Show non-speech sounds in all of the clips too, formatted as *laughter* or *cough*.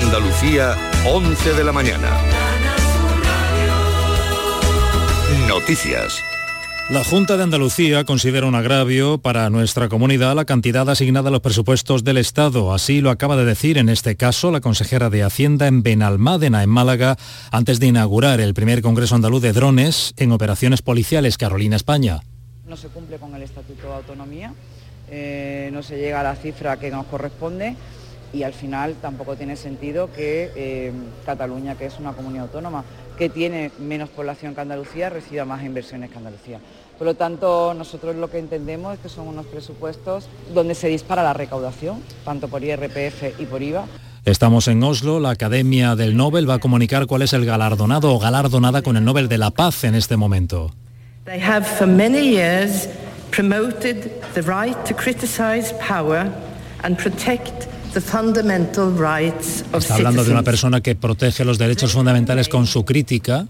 Andalucía, 11 de la mañana. Noticias. La Junta de Andalucía considera un agravio para nuestra comunidad la cantidad asignada a los presupuestos del Estado. Así lo acaba de decir en este caso la consejera de Hacienda en Benalmádena, en Málaga, antes de inaugurar el primer Congreso Andaluz de Drones en operaciones policiales. Carolina España. No se cumple con el Estatuto de Autonomía, eh, no se llega a la cifra que nos corresponde y al final tampoco tiene sentido que eh, Cataluña, que es una comunidad autónoma, que tiene menos población que Andalucía, reciba más inversiones que Andalucía. Por lo tanto, nosotros lo que entendemos es que son unos presupuestos donde se dispara la recaudación, tanto por IRPF y por IVA. Estamos en Oslo, la Academia del Nobel va a comunicar cuál es el galardonado o galardonada con el Nobel de la Paz en este momento. They have for many years promoted the right to criticize power and protect the fundamental rights of Está hablando de una persona que protege los derechos fundamentales con su crítica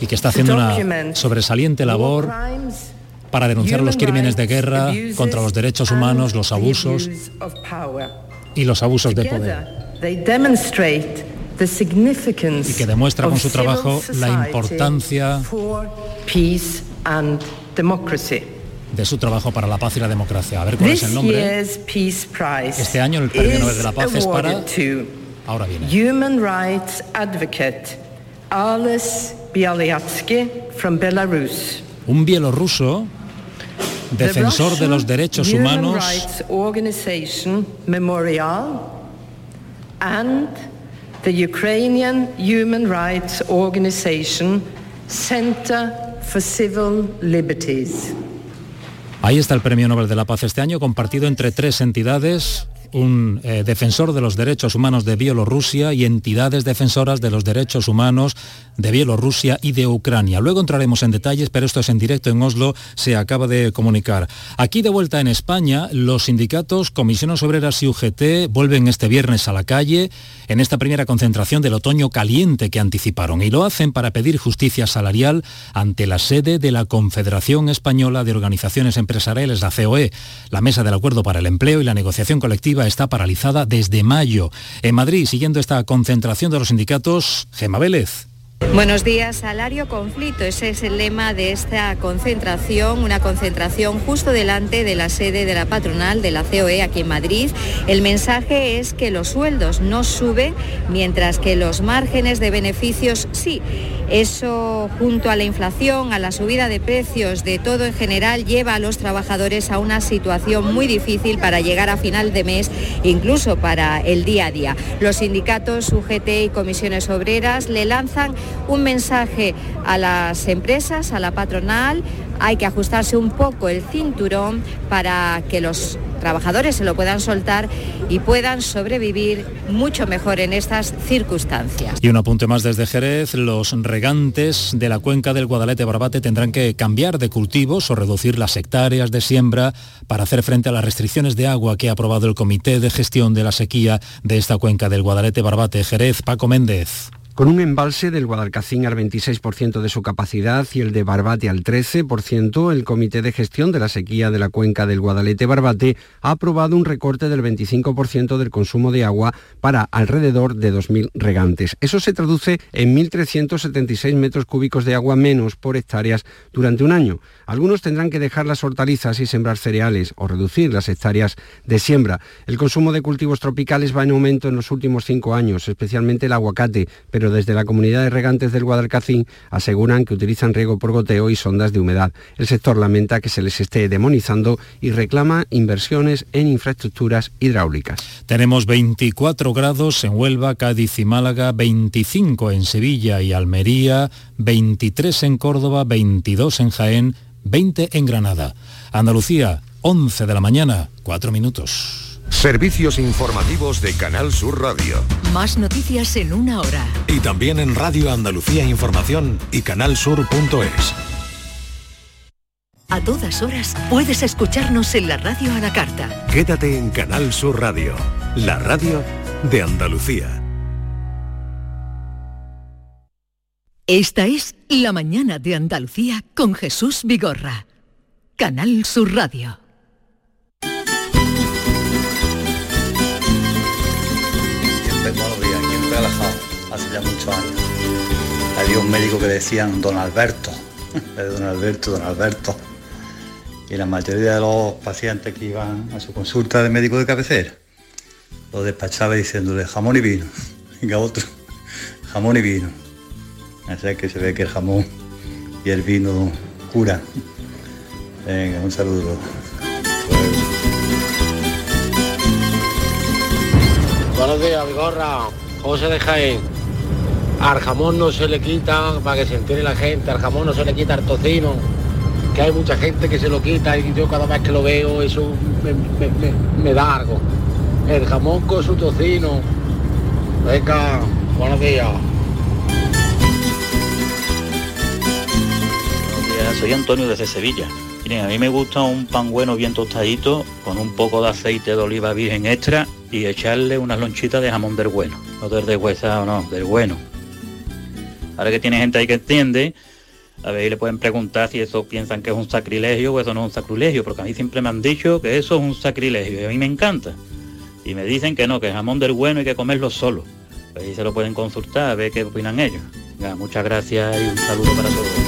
y que está haciendo una sobresaliente labor para denunciar los crímenes de guerra contra los derechos humanos, los abusos y los abusos de poder. Together, they demonstrate the significance Y que demuestra con of su trabajo la importancia de su trabajo para la paz y la democracia. A ver cuál es This el nombre. Este año el Premio Nobel de la Paz es para- Ahora viene. human rights advocate Ales Bialyatsky from Belarus. Un bielorruso defensor de los derechos Human humanos Memorial and the Ukrainian Human Rights Organization Center for Civil Liberties. Ahí está el Premio Nobel de la Paz este año, compartido entre tres entidades, un eh, defensor de los derechos humanos de Bielorrusia y entidades defensoras de los derechos humanos de Bielorrusia y de Ucrania. Luego entraremos en detalles, pero esto es en directo en Oslo, se acaba de comunicar. Aquí de vuelta en España, los sindicatos Comisiones Obreras y UGT vuelven este viernes a la calle en esta primera concentración del otoño caliente que anticiparon y lo hacen para pedir justicia salarial ante la sede de la Confederación Española de Organizaciones Empresariales, la COE. La Mesa del Acuerdo para el Empleo y la negociación colectiva está paralizada desde mayo. En Madrid, siguiendo esta concentración de los sindicatos, Gema Vélez. Buenos días, salario conflicto. Ese es el lema de esta concentración, una concentración justo delante de la sede de la patronal de la COE aquí en Madrid. El mensaje es que los sueldos no suben mientras que los márgenes de beneficios sí. Eso junto a la inflación, a la subida de precios de todo en general, lleva a los trabajadores a una situación muy difícil para llegar a final de mes, incluso para el día a día. Los sindicatos UGT y comisiones obreras le lanzan un mensaje a las empresas, a la patronal, hay que ajustarse un poco el cinturón para que los trabajadores se lo puedan soltar y puedan sobrevivir mucho mejor en estas circunstancias. Y un apunte más desde Jerez, los regantes de la cuenca del Guadalete-Barbate tendrán que cambiar de cultivos o reducir las hectáreas de siembra para hacer frente a las restricciones de agua que ha aprobado el Comité de Gestión de la Sequía de esta cuenca del Guadalete-Barbate. Jerez, Paco Méndez. Con un embalse del Guadalcacín al 26% de su capacidad y el de Barbate al 13%, el Comité de Gestión de la Sequía de la Cuenca del Guadalete-Barbate ha aprobado un recorte del 25% del consumo de agua para alrededor de 2.000 regantes. Eso se traduce en 1.376 metros cúbicos de agua menos por hectáreas durante un año. Algunos tendrán que dejar las hortalizas y sembrar cereales o reducir las hectáreas de siembra. El consumo de cultivos tropicales va en aumento en los últimos cinco años, especialmente el aguacate, pero desde la comunidad de regantes del Guadalcacín aseguran que utilizan riego por goteo y sondas de humedad. El sector lamenta que se les esté demonizando y reclama inversiones en infraestructuras hidráulicas. Tenemos 24 grados en Huelva, Cádiz y Málaga, 25 en Sevilla y Almería, 23 en Córdoba, 22 en Jaén, 20 en Granada. Andalucía, 11 de la mañana, 4 minutos. Servicios informativos de Canal Sur Radio. Más noticias en una hora. Y también en Radio Andalucía Información y canalsur.es. A todas horas puedes escucharnos en la radio a la carta. Quédate en Canal Sur Radio, la radio de Andalucía. Esta es La mañana de Andalucía con Jesús Vigorra. Canal Sur Radio. Un médico que decían Don Alberto, *laughs* Don Alberto, Don Alberto. Y la mayoría de los pacientes que iban a su consulta de médico de cabecera, lo despachaba diciéndole jamón y vino. *laughs* Venga otro, jamón y vino. Así que se ve que el jamón y el vino cura. Venga, un saludo. Buenos días, Vigorra. José de Jaén. Al jamón no se le quita, para que se entere la gente, al jamón no se le quita el tocino, que hay mucha gente que se lo quita y yo cada vez que lo veo eso me, me- me- me da algo. El jamón con su tocino. Venga, buenos días. Buenos días, soy Antonio desde Sevilla. Miren, a mí me gusta un pan bueno bien tostadito con un poco de aceite de oliva virgen extra y echarle unas lonchitas de jamón del bueno. No del de huesa o no, del bueno. Ahora que tiene gente ahí que entiende, a ver, le pueden preguntar si eso piensan que es un sacrilegio o eso no es un sacrilegio, porque a mí siempre me han dicho que eso es un sacrilegio y a mí me encanta. Y me dicen que no, que el jamón del bueno hay que comerlo solo. Pues ahí se lo pueden consultar a ver qué opinan ellos. Muchas gracias y un saludo para todos.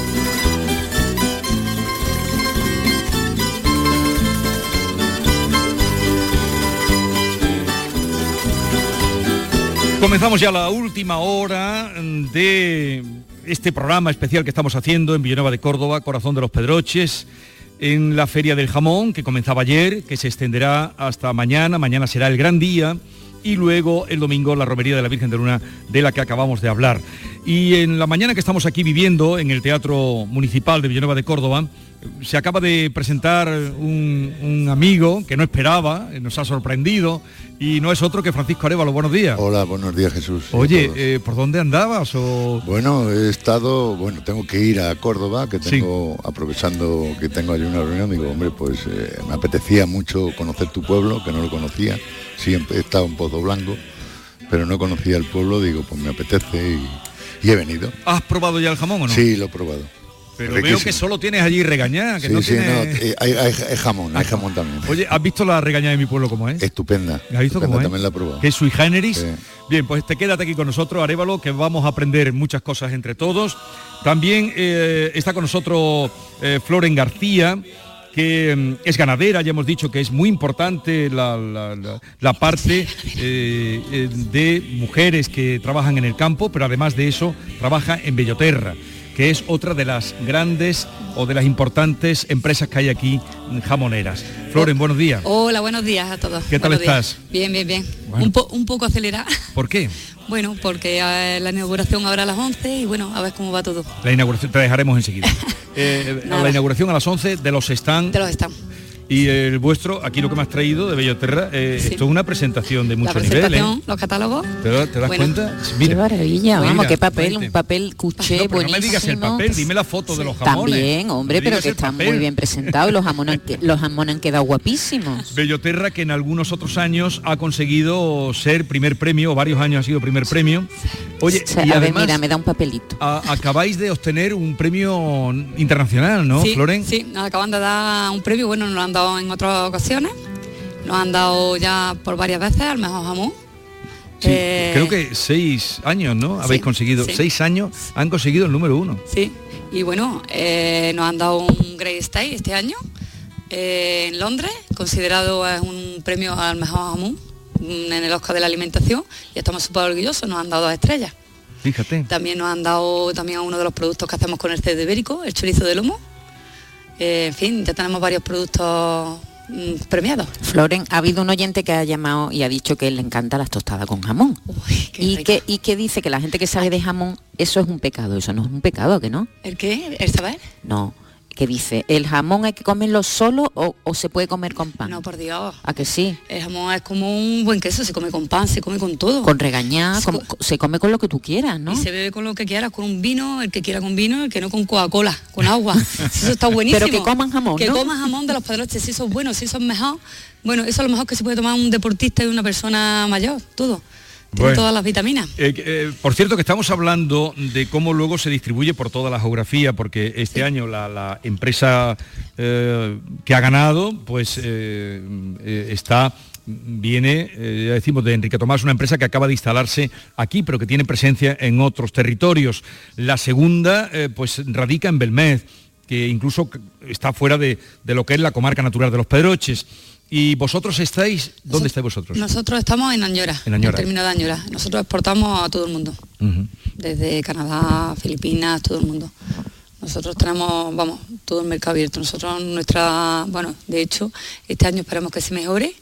Comenzamos ya la última hora de este programa especial que estamos haciendo en Villanueva de Córdoba, Corazón de los Pedroches, en la Feria del Jamón, que comenzaba ayer, que se extenderá hasta mañana, mañana será el gran día, y luego el domingo la Romería de la Virgen de Luna, de la que acabamos de hablar. Y en la mañana que estamos aquí viviendo, en el Teatro Municipal de Villanueva de Córdoba, se acaba de presentar un, un amigo que no esperaba, nos ha sorprendido, y no es otro que Francisco Arevalo. Buenos días. Hola, buenos días Jesús. Oye, eh, ¿por dónde andabas? O... Bueno, he estado, bueno, tengo que ir a Córdoba, que tengo, aprovechando que tengo allí una reunión, digo, hombre, pues eh, me apetecía mucho conocer tu pueblo, que no lo conocía, siempre he estado en Pozo Blanco, pero no conocía el pueblo, digo, pues me apetece y, y he venido. ¿Has probado ya el jamón o no? Sí, lo he probado. Pero veo que solo tienes allí regañada, que Sí, no sí, tienes... no, eh, hay, hay- hay jamón, hay jamón también. Oye, ¿has visto la regañada de mi pueblo cómo es? Estupenda. ¿La has visto estupenda, cómo es? También la he probado. Que es sui generis. Sí. Bien, pues te quédate aquí con nosotros, Arevalo, que vamos a aprender muchas cosas entre todos. También eh, está con nosotros eh, Floren García, que mm, es ganadera, ya hemos dicho que es muy importante la, la- la- la parte eh, eh, de mujeres que trabajan en el campo, pero además de eso trabaja en Belloterra que es otra de las grandes o de las importantes empresas que hay aquí jamoneras. Floren, buenos días. Hola, buenos días a todos. ¿Qué tal Buenos días. estás? Bien, bien, bien. Bueno. Un, po- un poco acelerada. ¿Por qué? Bueno, porque eh, la inauguración ahora a las 11 y bueno, a ver cómo va todo. La inauguración, te dejaremos enseguida. *laughs* Eh, Nada. la inauguración a las 11 de los stand De los están. Y el vuestro, aquí lo que me has traído de Belloterra, eh, esto es una presentación de La mucho nivel. presentación, ¿eh? los catálogos. ¿Te, te das Bueno. cuenta? Qué maravilla, vamos, Mira, qué papel, un papel cuché No, no buenísimo. me digas el papel, dime la foto de los jamones. También, hombre, No pero que están papel. muy bien presentados y los jamones, los jamones han quedado guapísimos. *laughs* Belloterra que en algunos otros años ha conseguido ser primer premio, o varios años ha sido primer premio. Oye, O sea, y a ver, además mira, me da un papelito. a- acabáis de obtener un premio internacional, ¿no, sí, Floren? sí, acaban de dar un premio, bueno, nos lo han dado en otras ocasiones. Nos han dado ya por varias veces al mejor jamón. Sí, Eh, creo que seis años, ¿no? Habéis sí, conseguido, sí. seis años han conseguido el número uno. Sí, y bueno, eh, nos han dado un Great Stay este año eh, en Londres, considerado es un premio al mejor jamón mm, en el Oscar de la alimentación y estamos súper orgullosos, nos han dado dos estrellas. Fíjate. También nos han dado también a uno de los productos que hacemos con el cerdo ibérico, el chorizo de lomo. Eh, en fin, ya tenemos varios productos mm, premiados. Floren, ha habido un oyente que ha llamado y ha dicho que le encantan las tostadas con jamón. y, que, y que dice que la gente que sabe de jamón, eso es un pecado. Eso no es un pecado, ¿a que no? ¿El qué? ¿El saber? No. Que dice, ¿el jamón hay que comerlo solo o, o se puede comer con pan? No, por Dios. ¿A que sí? El jamón es como un buen queso, se come con pan, se come con todo. Con regañar, Se se come con lo que tú quieras, ¿no? Y se bebe con lo que quieras, con un vino, el que quiera con vino, el que no con Coca-Cola, con agua. *laughs* Eso está buenísimo. Pero que coman jamón, Que ¿no? coman jamón de los pedroches, si eso es bueno, si es mejor. Bueno, eso es lo mejor que se puede tomar un deportista y una persona mayor, todo. Tiene Bueno. todas las vitaminas. Eh, eh, por cierto, que estamos hablando de cómo luego se distribuye por toda la geografía, porque este año la, la empresa eh, que ha ganado, pues está viene, eh, ya decimos, de Enrique Tomás, una empresa que acaba de instalarse aquí, pero que tiene presencia en otros territorios. La segunda, eh, pues radica en Belmez, que incluso está fuera de, de lo que es la comarca natural de los Pedroches. ¿Y vosotros estáis? ¿Dónde estáis vosotros? Nosotros estamos en Añora, En Añora. el término de Añora. Nosotros exportamos a todo el mundo, desde Canadá, Filipinas, todo el mundo. Nosotros tenemos, vamos, todo el mercado abierto. Nosotros, nuestra, bueno, de hecho, este año esperamos que se mejore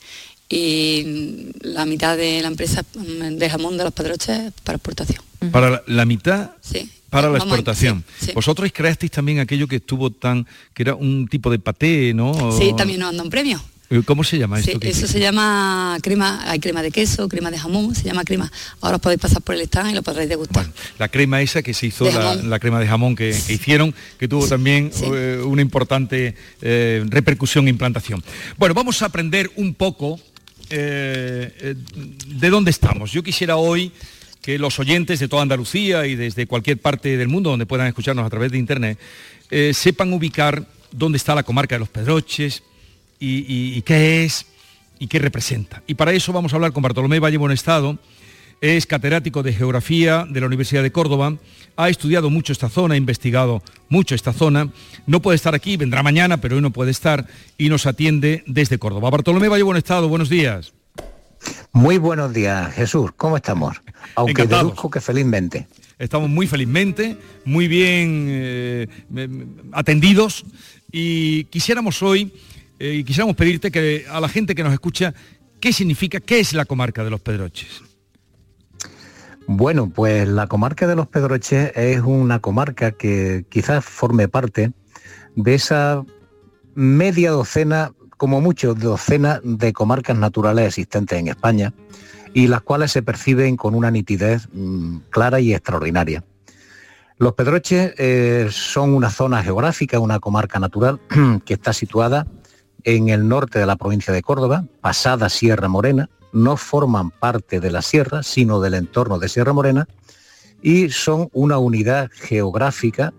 y la mitad de la empresa de jamón de los Pedroches para exportación. Para la, la mitad Sí. para la Vamos, exportación. sí, sí. Vosotros creasteis también aquello que estuvo tan, que era un tipo de paté, ¿no? Sí, también nos anda un premio. Eh, ¿Cómo se llama Sí, esto? eso se llama crema, hay crema de queso, crema de jamón, se llama crema. Ahora os podéis pasar por el stand y lo podréis degustar. La crema esa que se hizo, la, crema de jamón que, que hicieron, que tuvo también eh, una importante eh, repercusión e implantación. Bueno, vamos a aprender un poco eh, eh, de dónde estamos. Yo quisiera hoy que los oyentes de toda Andalucía y desde cualquier parte del mundo donde puedan escucharnos a través de internet eh, sepan ubicar dónde está la comarca de los Pedroches y, y- y qué es y qué representa. Y para eso vamos a hablar con Bartolomé Valle Bonestado, es catedrático de Geografía de la Universidad de Córdoba, ha estudiado mucho esta zona, ha investigado mucho esta zona, no puede estar aquí, vendrá mañana, pero hoy no puede estar y nos atiende desde Córdoba. Bartolomé Valle Bonestado, buenos días. Muy buenos días, Jesús. ¿Cómo estamos? Aunque Encantados. deduzco que felizmente. Estamos muy felizmente, muy bien eh, atendidos y quisiéramos hoy, eh, y quisiéramos pedirte que a la gente que nos escucha, ¿qué significa, qué es la comarca de los Pedroches? Bueno, pues la comarca de los Pedroches es una comarca que quizás forme parte de esa media docena, como mucho docena de comarcas naturales existentes en España y las cuales se perciben con una nitidez mm, clara y extraordinaria. Los Pedroches eh, son una zona geográfica, una comarca natural *clears throat* que está situada en el norte de la provincia de Córdoba, pasada Sierra Morena, no forman parte de la sierra, sino del entorno de Sierra Morena, y son una unidad geográfica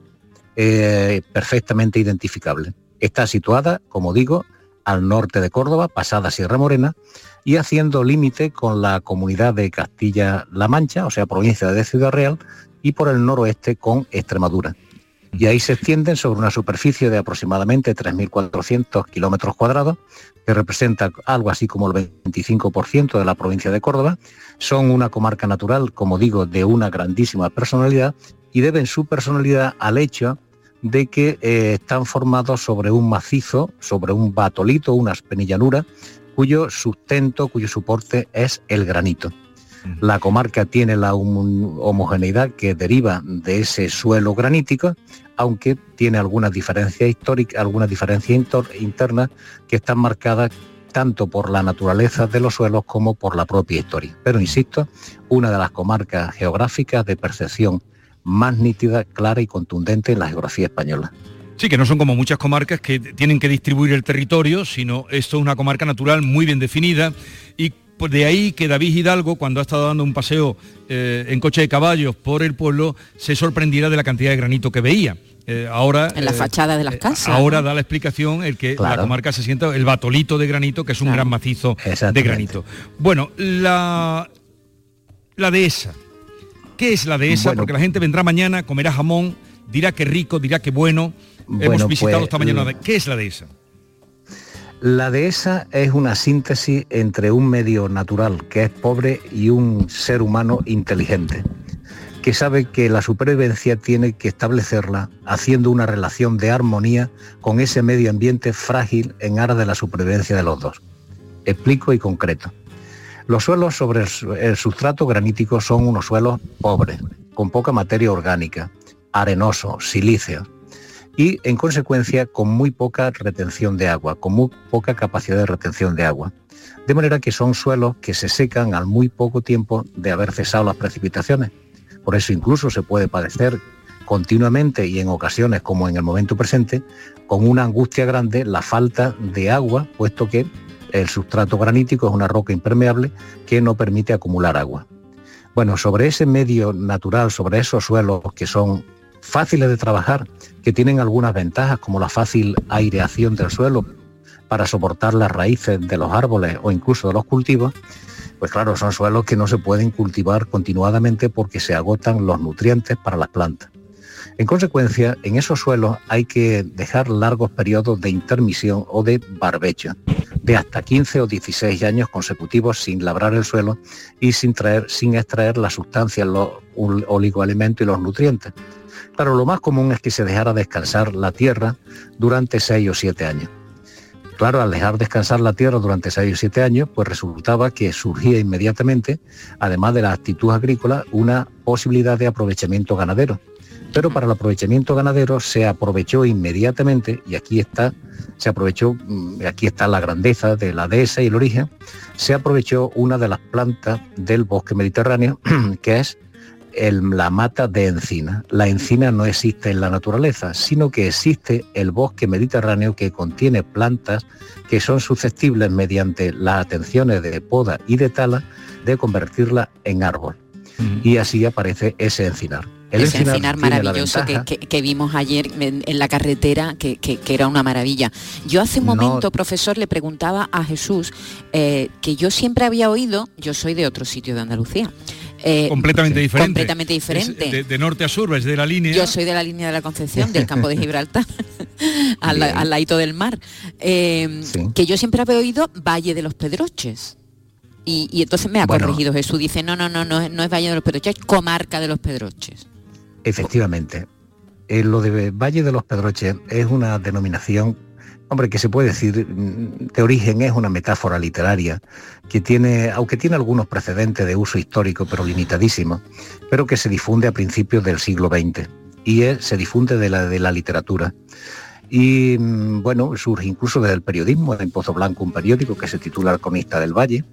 eh, perfectamente identificable. Está situada, como digo, al norte de Córdoba, pasada Sierra Morena, y haciendo límite con la comunidad de Castilla-La Mancha, o sea, provincia de Ciudad Real, y por el noroeste con Extremadura. Y ahí se extienden sobre una superficie de aproximadamente 3.400 kilómetros cuadrados, que representa algo así como el 25% de la provincia de Córdoba. Son una comarca natural, como digo, de una grandísima personalidad y deben su personalidad al hecho de que eh, están formados sobre un macizo, sobre un batolito, unas penillanura, cuyo sustento, cuyo soporte es el granito. La comarca tiene la homo- homogeneidad que deriva de ese suelo granítico, aunque tiene algunas diferencias históricas, algunas diferencias internas que están marcadas tanto por la naturaleza de los suelos como por la propia historia. Pero insisto, una de las comarcas geográficas de percepción más nítida, clara y contundente en la geografía española. Sí, que no son como muchas comarcas que tienen que distribuir el territorio, sino esto es una comarca natural muy bien definida y pues de ahí que David Hidalgo, cuando ha estado dando un paseo eh, en coche de caballos por el pueblo, se sorprendiera de la cantidad de granito que veía. Eh, ahora En la eh, fachada de las casas. Ahora ¿no? da la explicación el que la comarca se sienta el batolito de granito, que es un Claro. gran macizo de granito. Bueno, la, la dehesa. ¿Qué es la dehesa? Bueno. Porque la gente vendrá mañana, comerá jamón, dirá que rico, dirá que bueno. Hemos visitado pues, esta mañana. l- ¿Qué es la dehesa? La dehesa es una síntesis entre un medio natural que es pobre y un ser humano inteligente, que sabe que la supervivencia tiene que establecerla haciendo una relación de armonía con ese medio ambiente frágil en aras de la supervivencia de los dos. Explico y concreto. Los suelos sobre el su- el sustrato granítico son unos suelos pobres, con poca materia orgánica, arenosos, silíceos y en consecuencia con muy poca retención de agua, con muy poca capacidad de retención de agua. De manera que son suelos que se secan al muy poco tiempo de haber cesado las precipitaciones. Por eso incluso se puede padecer continuamente y en ocasiones como en el momento presente con una angustia grande la falta de agua, puesto que el sustrato granítico es una roca impermeable que no permite acumular agua. Bueno, sobre ese medio natural, sobre esos suelos que son fáciles de trabajar, que tienen algunas ventajas como la fácil aireación del suelo para soportar las raíces de los árboles o incluso de los cultivos, pues claro, son suelos que no se pueden cultivar continuadamente porque se agotan los nutrientes para las plantas. En consecuencia, en esos suelos hay que dejar largos periodos de intermisión o de barbecho, de hasta 15 o 16 años consecutivos sin labrar el suelo y sin, traer, sin extraer las sustancias, los oligoalimentos y los nutrientes. Claro, lo más común es que se dejara descansar la tierra durante 6 o 7 años. Claro, al dejar descansar la tierra durante 6 o 7 años, pues resultaba que surgía inmediatamente, además de la actitud agrícola, una posibilidad de aprovechamiento ganadero pero para el aprovechamiento ganadero se aprovechó inmediatamente, y aquí está, se aprovechó, mm, aquí está la grandeza de la dehesa y el origen, se aprovechó una de las plantas del bosque mediterráneo, *clears throat* que es la mata de encina. La encina no existe en la naturaleza, sino que existe el bosque mediterráneo que contiene plantas que son susceptibles mediante las atenciones de poda y de tala de convertirla en árbol. Y así aparece ese encinar. El ese encinar, maravilloso que, vimos ayer en, la carretera, que, era una maravilla. Yo hace un momento, profesor, le preguntaba a Jesús eh, que yo siempre había oído, yo soy de otro sitio de Andalucía, eh, completamente diferente. Completamente diferente. de, norte a sur, es de la línea. Yo soy de la línea de la Concepción, del campo de *laughs* Gibraltar, *laughs* al, al ladito del mar. Eh, que yo siempre había oído Valle de los Pedroches. Y, entonces me ha corregido Jesús, dice, no, no, no, no, no es Valle de los Pedroches, es comarca de los Pedroches. Efectivamente. Eh, lo de Valle de los Pedroches es una denominación, hombre, que se puede decir, de origen es una metáfora literaria, que tiene, aunque tiene algunos precedentes de uso histórico, pero limitadísimo, pero que se difunde a principios del siglo XX y se difunde de la, de la literatura. Y mm, bueno, surge incluso desde el periodismo, en Pozo Blanco, un periódico que se titula El del Valle,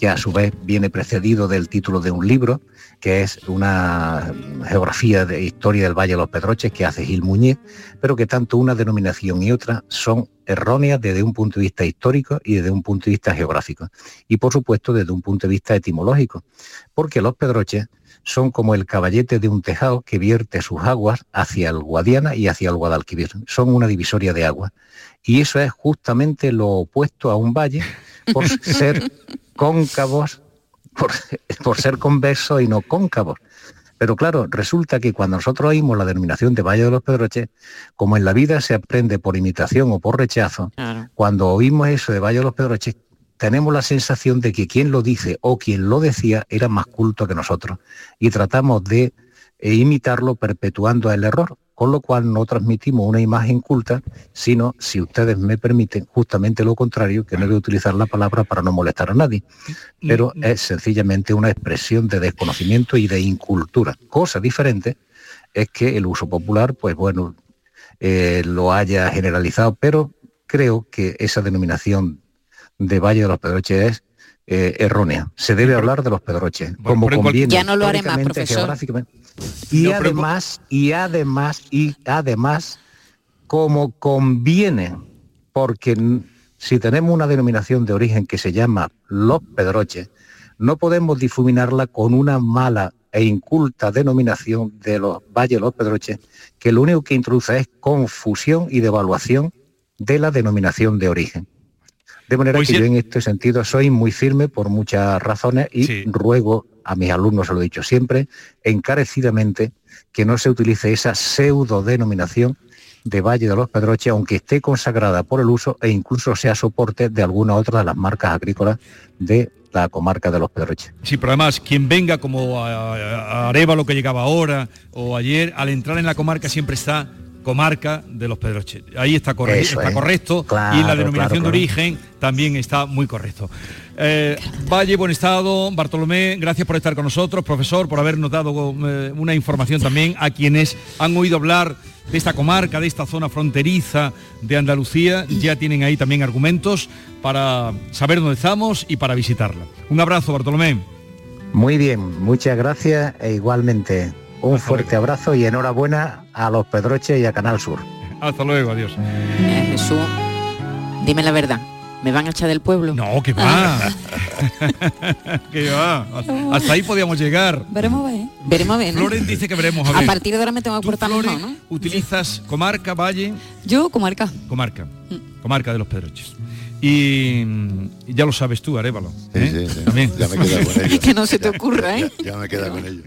que a su vez viene precedido del título de un libro, que es una geografía de historia del Valle de los Pedroches que hace Gil Muñiz, pero que tanto una denominación y otra son erróneas desde un punto de vista histórico y desde un punto de vista geográfico. Y por supuesto desde un punto de vista etimológico, porque los Pedroches son como el caballete de un tejado que vierte sus aguas hacia el Guadiana y hacia el Guadalquivir. Son una divisoria de agua. Y eso es justamente lo opuesto a un valle por ser cóncavos por, ser convexos y no cóncavos. Pero claro, resulta que cuando nosotros oímos la denominación de Valle de los Pedroches, como en la vida se aprende por imitación o por rechazo, cuando oímos eso de Valle de los Pedroches, tenemos la sensación de que quien lo dice o quien lo decía era más culto que nosotros. Y tratamos de eh, imitarlo perpetuando el error con lo cual no transmitimos una imagen culta, sino, si ustedes me permiten, justamente lo contrario, que no voy a utilizar la palabra para no molestar a nadie, pero es sencillamente una expresión de desconocimiento y de incultura. Cosa diferente es que el uso popular, pues bueno, eh, lo haya generalizado, pero creo que esa denominación de Valle de los Pedroches es eh, errónea. Se debe hablar de los pedroches, como conviene. Ya no lo haré más, profesor. Y además, y además, y además, como conviene, porque si tenemos una denominación de origen que se llama los pedroches, no podemos difuminarla con una mala e inculta denominación de los valles los pedroches, que lo único que introduce es confusión y devaluación de la denominación de origen. De manera pues que yo en este sentido soy muy firme por muchas razones y ruego a mis alumnos, se lo he dicho siempre, encarecidamente que no se utilice esa pseudo denominación de Valle de los Pedroches, aunque esté consagrada por el uso e incluso sea soporte de alguna otra de las marcas agrícolas de la comarca de los Pedroches. Sí, pero además, quien venga como a, a lo que llegaba ahora o ayer, al entrar en la comarca siempre está comarca de los Pedroches. Ahí está, está correcto y la denominación de origen también está muy correcto. Eh, Valle, buen estado, Bartolomé, gracias por estar con nosotros, profesor, por habernos dado eh, una información también a quienes han oído hablar de esta comarca, de esta zona fronteriza de Andalucía, ya tienen ahí también argumentos para saber dónde estamos y para visitarla. Un abrazo, Bartolomé. Muy bien, muchas gracias e igualmente un fuerte abrazo y enhorabuena a los Pedroches y a Canal Sur. Hasta luego, adiós. Eh, Jesús, dime la verdad. ¿Me van a echar del pueblo? No, que va. *laughs* que va. Hasta ahí podíamos llegar. Veremos a ver. Veremos a ver. Floren dice que veremos a ver. A partir de ahora me tengo que portar mejor, ¿no? ¿Utilizas comarca, valle? Yo, comarca. Comarca. Mm. Comarca de los Pedroches. Y, ya lo sabes tú, Arevalo. ¿eh? También. Ya me queda con ello. *laughs* que no se te ocurra, ¿eh? Ya, ya me queda con ello.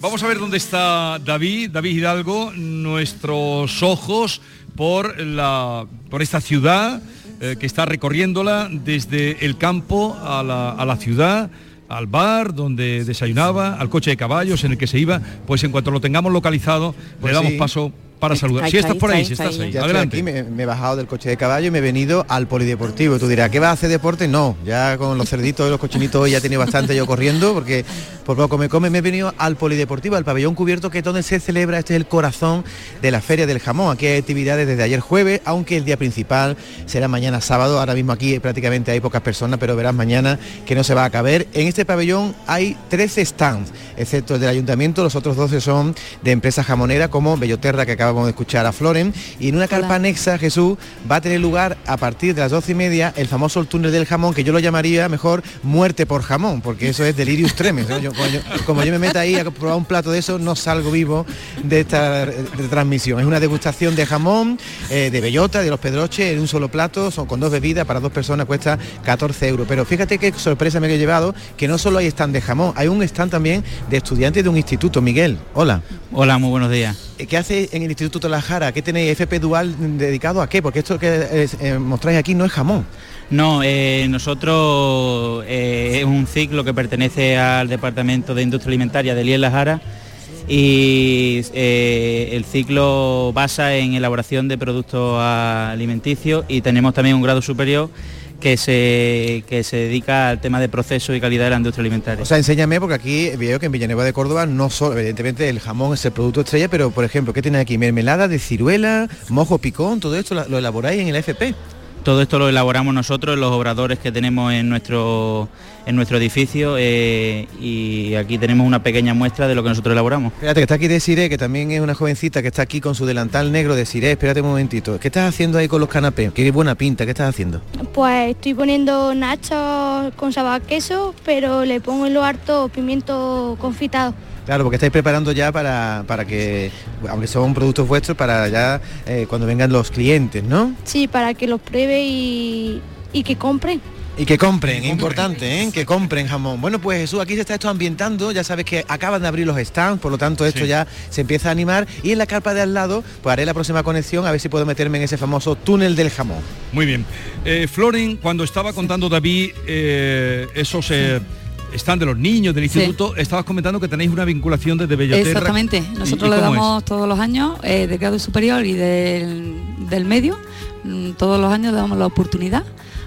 Vamos a ver dónde está David, David Hidalgo, nuestros ojos por, la, por esta ciudad eh, que está recorriéndola desde el campo a la, a la ciudad al bar donde desayunaba, al coche de caballos en el que se iba, pues en cuanto lo tengamos localizado, Pues le damos sí. paso para saludar. Si estás por ahí, si estás ahí, Ya estoy adelante. aquí, me, me he bajado del coche de caballo y me he venido al polideportivo. Tú dirás, ¿qué vas a hacer deporte? No, ya con los cerditos y los cochinitos hoy ya he tenido bastante yo corriendo porque por poco me come. Me he venido al polideportivo, al pabellón cubierto que es donde se celebra, este es el corazón de la Feria del Jamón. Aquí hay actividades desde ayer jueves, aunque el día principal será mañana sábado. Ahora mismo aquí prácticamente hay pocas personas, pero verás mañana que no se va a caber. En este pabellón hay 13 stands, excepto el del ayuntamiento, los otros 12 son de empresas jamoneras como Belloterra, que acabamos de escuchar a Floren, y en una carpa anexa, Jesús, va a tener lugar a partir de las 12 y media el famoso túnel del jamón, que yo lo llamaría mejor muerte por jamón, porque eso es delirius tremens. ¿no? Yo- como, yo, como yo me meta ahí a probar un plato de eso, no salgo vivo de esta de transmisión. Es una degustación de jamón, eh, de bellota, de los pedroches, en un solo plato, son con dos bebidas, para dos personas cuesta 14 euros. Pero fíjate qué sorpresa me he llevado, que no solo hay stand de jamón, hay un stand también de estudiantes de un instituto. Miguel, hola. Hola, muy buenos días. Eh, ¿Qué hace en el Instituto la Jara? ¿Qué tenéis FP Dual dedicado a qué? Porque esto que eh, eh, mostráis aquí no es jamón. No, eh, nosotros es un ciclo que pertenece al Departamento de Industria Alimentaria de Liel La Jara y el ciclo basa en elaboración de productos alimenticios y tenemos también un grado superior que se, que se dedica al tema de proceso y calidad de la industria alimentaria. O sea, enséñame porque aquí veo que en Villanueva de Córdoba no solo, evidentemente el jamón es el producto estrella, pero por ejemplo, ¿qué tiene aquí? Mermelada de ciruela, mojo picón, todo esto lo, lo elaboráis en el FP. Todo esto lo elaboramos nosotros, los obradores que tenemos en nuestro, en nuestro edificio eh, y aquí tenemos una pequeña muestra de lo que nosotros elaboramos. Espérate, que está aquí Desiree, que también es una jovencita que está aquí con su delantal negro. Desiree, espérate un momentito. ¿Qué estás haciendo ahí con los canapés? Qué buena pinta, ¿qué estás haciendo? Pues estoy poniendo nachos con sabor a queso, pero le pongo en lo harto pimiento confitado. Claro, porque estáis preparando ya para, para que, aunque son productos vuestros, para ya eh, cuando vengan los clientes, ¿no? Sí, para que los pruebe y, y que compren. Y que compren, es importante, ¿eh? que compren jamón. Bueno, pues Jesús, aquí se está esto ambientando, ya sabes que acaban de abrir los stands, por lo tanto esto ya se empieza a animar. Y en la carpa de al lado, pues haré la próxima conexión a ver si puedo meterme en ese famoso túnel del jamón. Muy bien. Eh, Floren, cuando estaba contando David eh, esos eh, están de los niños del Sí. instituto, estabas comentando que tenéis una vinculación desde Belloterra. Exactamente. ¿Y- Nosotros y le es? damos todos los años eh, de grado superior y del, del medio, mm, todos los años le damos la oportunidad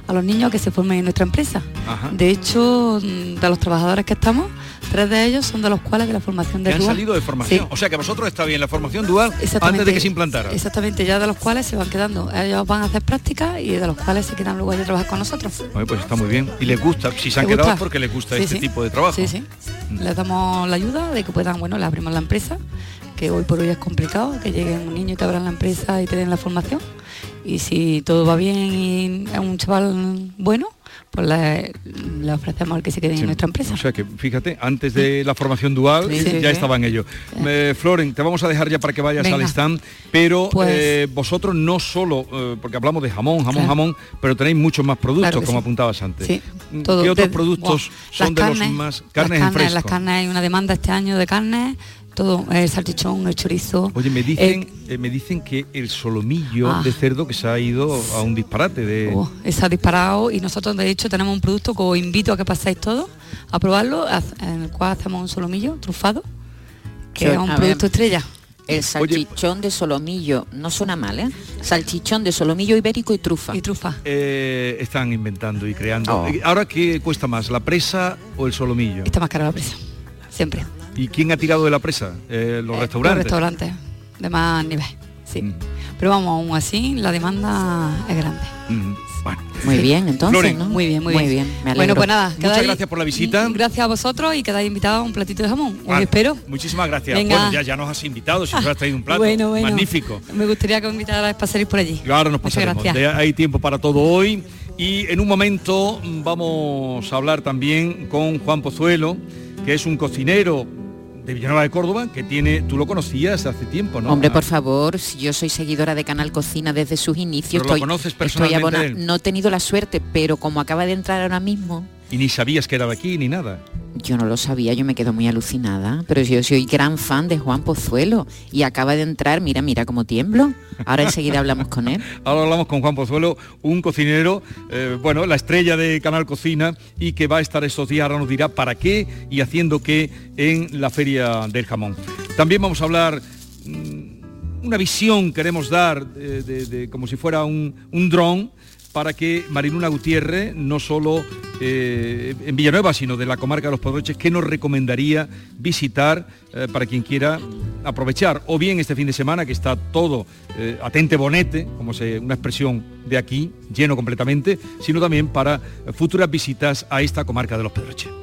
a los niños a que se formen en nuestra empresa. Ajá. De hecho, mm, de los trabajadores que estamos, tres de ellos son de los cuales de la formación Que de han dual. salido de formación. Sí. O sea que vosotros está bien la formación dual antes de que se implantara. Exactamente, ya de los cuales se van quedando. Ellos van a hacer prácticas y de los cuales se quedan luego a trabajar con nosotros. Pues está muy bien. Y les gusta, si se han ¿Les quedado es porque les gusta Sí, este sí. tipo de trabajo. Sí, sí. Les damos la ayuda de que puedan, bueno, le abrimos la empresa, que hoy por hoy es complicado, que lleguen un niño y te abran la empresa y te den la formación. Y si todo va bien y es un chaval bueno, pues le, le ofrecemos al que se quede en nuestra empresa. O sea que fíjate, antes de la formación dual Sí, sí, ya estaban ellos. Eh, Floren, te vamos a dejar ya para que vayas Venga. al stand, pero Pues- eh, vosotros no solo, eh, porque hablamos de jamón, jamón, Claro. jamón, pero tenéis muchos más productos, Claro como apuntabas antes. Mm. ¿Qué otros De- productos son las de los más carnes las en fresco? Las carnes, hay una demanda este año de carnes, todo, el salchichón, el chorizo. Oye, me dicen, Eh, eh, me dicen que el solomillo Ah. de cerdo que se ha ido a un disparate de. Oh, está disparado y nosotros de hecho tenemos un producto que os invito a que pasáis todos a probarlo, en el cual hacemos un solomillo trufado, que Sí, es un producto ver. estrella. El salchichón de solomillo, no suena mal, ¿eh? Salchichón de solomillo ibérico y trufa. Y trufa. Eh, están inventando y creando. Oh. Eh, Ahora, ¿qué cuesta más, la presa o el solomillo? Está más cara la presa, siempre. ¿Y quién ha tirado de la presa? Eh, los restaurantes. Los restaurantes de más nivel, sí. Pero vamos, aún así la demanda es grande. Mm, Bueno. Muy bien, entonces. ¿no? Muy bien, muy, Muy bien. bien, me bueno, pues nada, Muchas gracias por la visita. Gracias a vosotros y quedáis invitados a un platito de jamón. Os Vale, espero. Muchísimas gracias. Venga. Bueno, ya, ya nos has invitado, si nos has traído un plato. Bueno, bueno. Magnífico. Me gustaría que os invitarais para salir por allí. Y ahora nos Muchas pasaremos. gracias. Hay tiempo para todo hoy. Y en un momento mm, vamos a hablar también con Juan Pozuelo, que es un cocinero de Villanueva de Córdoba, que tiene, tú lo conocías hace tiempo, ¿no? Hombre, Ah, por favor, si yo soy seguidora de Canal Cocina desde sus inicios. Pero lo estoy, conoces estoy personalmente abona-. No he tenido la suerte, pero como acaba de entrar ahora mismo, Y ni sabías que era de aquí ni nada. Yo no lo sabía, yo me quedo muy alucinada. Pero yo soy gran fan de Juan Pozuelo y acaba de entrar, mira, mira cómo tiemblo. Ahora enseguida hablamos con él. *laughs* Ahora hablamos con Juan Pozuelo, un cocinero, eh, bueno, la estrella de Canal Cocina y que va a estar estos días, ahora nos dirá para qué y haciendo qué en la Feria del Jamón. También vamos a hablar, mm, una visión queremos dar de- de- como si fuera un, un dron para que Mariluna Gutiérrez, no solo eh, en Villanueva, sino de la comarca de los Pedroches, ¿qué nos recomendaría visitar eh, para quien quiera aprovechar? O bien este fin de semana, que está todo eh, atente bonete, como se, una expresión de aquí, lleno completamente, sino también para futuras visitas a esta comarca de los Pedroches.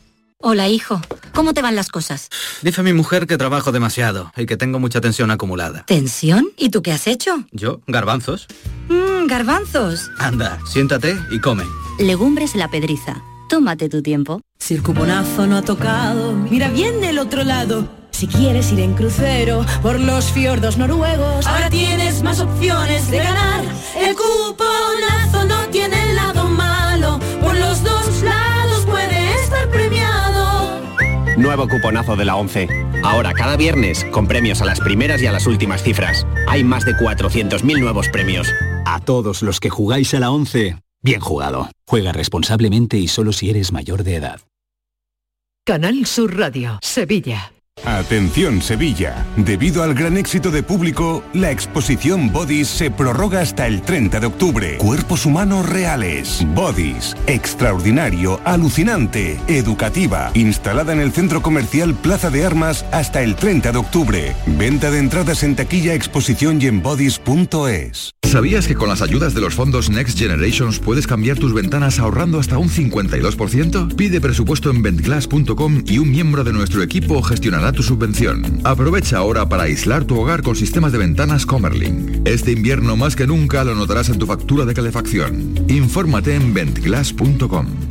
Hola, hijo. ¿Cómo te van las cosas? Dice mi mujer que trabajo demasiado y que tengo mucha tensión acumulada. ¿Tensión? ¿Y tú qué has hecho? ¿Yo? ¿Garbanzos? Mmm, garbanzos. Anda, siéntate y come. Legumbres la pedriza. Tómate tu tiempo. Si el cuponazo no ha tocado, mira bien del otro lado. Si quieres ir en crucero por los fiordos noruegos, ahora tienes más opciones de ganar. El cuponazo Nuevo cuponazo de la 11. Ahora cada viernes con premios a las primeras y a las últimas cifras. Hay más de 400.000 nuevos premios. A todos los que jugáis a la 11, bien jugado. Juega responsablemente y solo si eres mayor de edad. Canal Sur Radio, Sevilla. Atención Sevilla. Debido al gran éxito de público, la exposición Bodies se prorroga hasta el 30 de octubre. Cuerpos humanos reales. Bodies. Extraordinario, alucinante, educativa. Instalada en el centro comercial Plaza de Armas hasta el 30 de octubre. Venta de entradas en taquilla, exposición y en bodies.es. ¿Sabías que con las ayudas de los fondos Next Generations puedes cambiar tus ventanas ahorrando hasta un 52%? Pide presupuesto en ventglass.com y un miembro de nuestro equipo gestionará tu subvención. Aprovecha ahora para aislar tu hogar con sistemas de ventanas Comerlin. Este invierno más que nunca lo notarás en tu factura de calefacción. Infórmate en ventglass.com.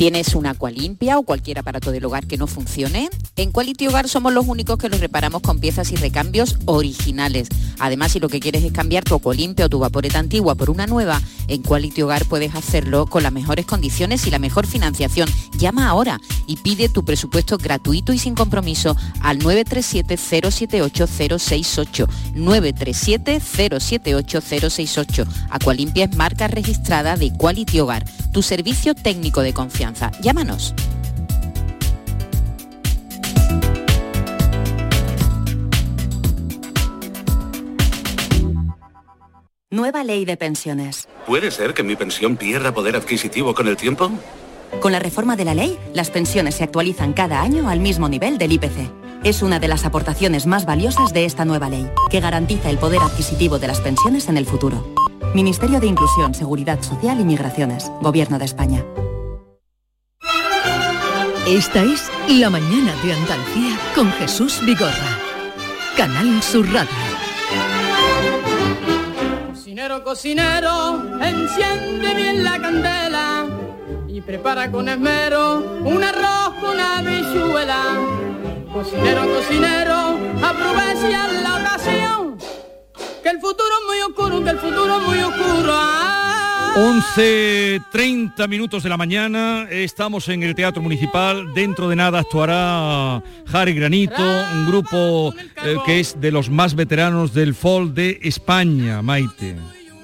¿Tienes una agua limpia o cualquier aparato del hogar que no funcione? En Quality Hogar somos los únicos que los reparamos con piezas y recambios originales. Además, si lo que quieres es cambiar tu agua limpia o tu vaporeta antigua por una nueva, en Quality Hogar puedes hacerlo con las mejores condiciones y la mejor financiación. Llama ahora y pide tu presupuesto gratuito y sin compromiso al 937-078-068. 937-078-068. Acualimpia es marca registrada de Quality Hogar, tu servicio técnico de confianza. Llámanos. Nueva ley de pensiones. ¿Puede ser que mi pensión pierda poder adquisitivo con el tiempo? Con la reforma de la ley, las pensiones se actualizan cada año al mismo nivel del IPC. Es una de las aportaciones más valiosas de esta nueva ley, que garantiza el poder adquisitivo de las pensiones en el futuro. Ministerio de Inclusión, Seguridad Social y Migraciones. Gobierno de España. Esta es La Mañana de Andalucía con Jesús Vigorra. Canal Sur Radio. Cocinero, cocinero, enciende bien la candela y prepara con esmero un arroz con habichuela. Cocinero, cocinero, aprovecha la ocasión, que el futuro es muy oscuro, que el futuro es muy oscuro. 11.30 minutos de la mañana, estamos en el Teatro Municipal, dentro de nada actuará Harry Granito, un grupo eh, que es de los más veteranos del folk de España, Maite.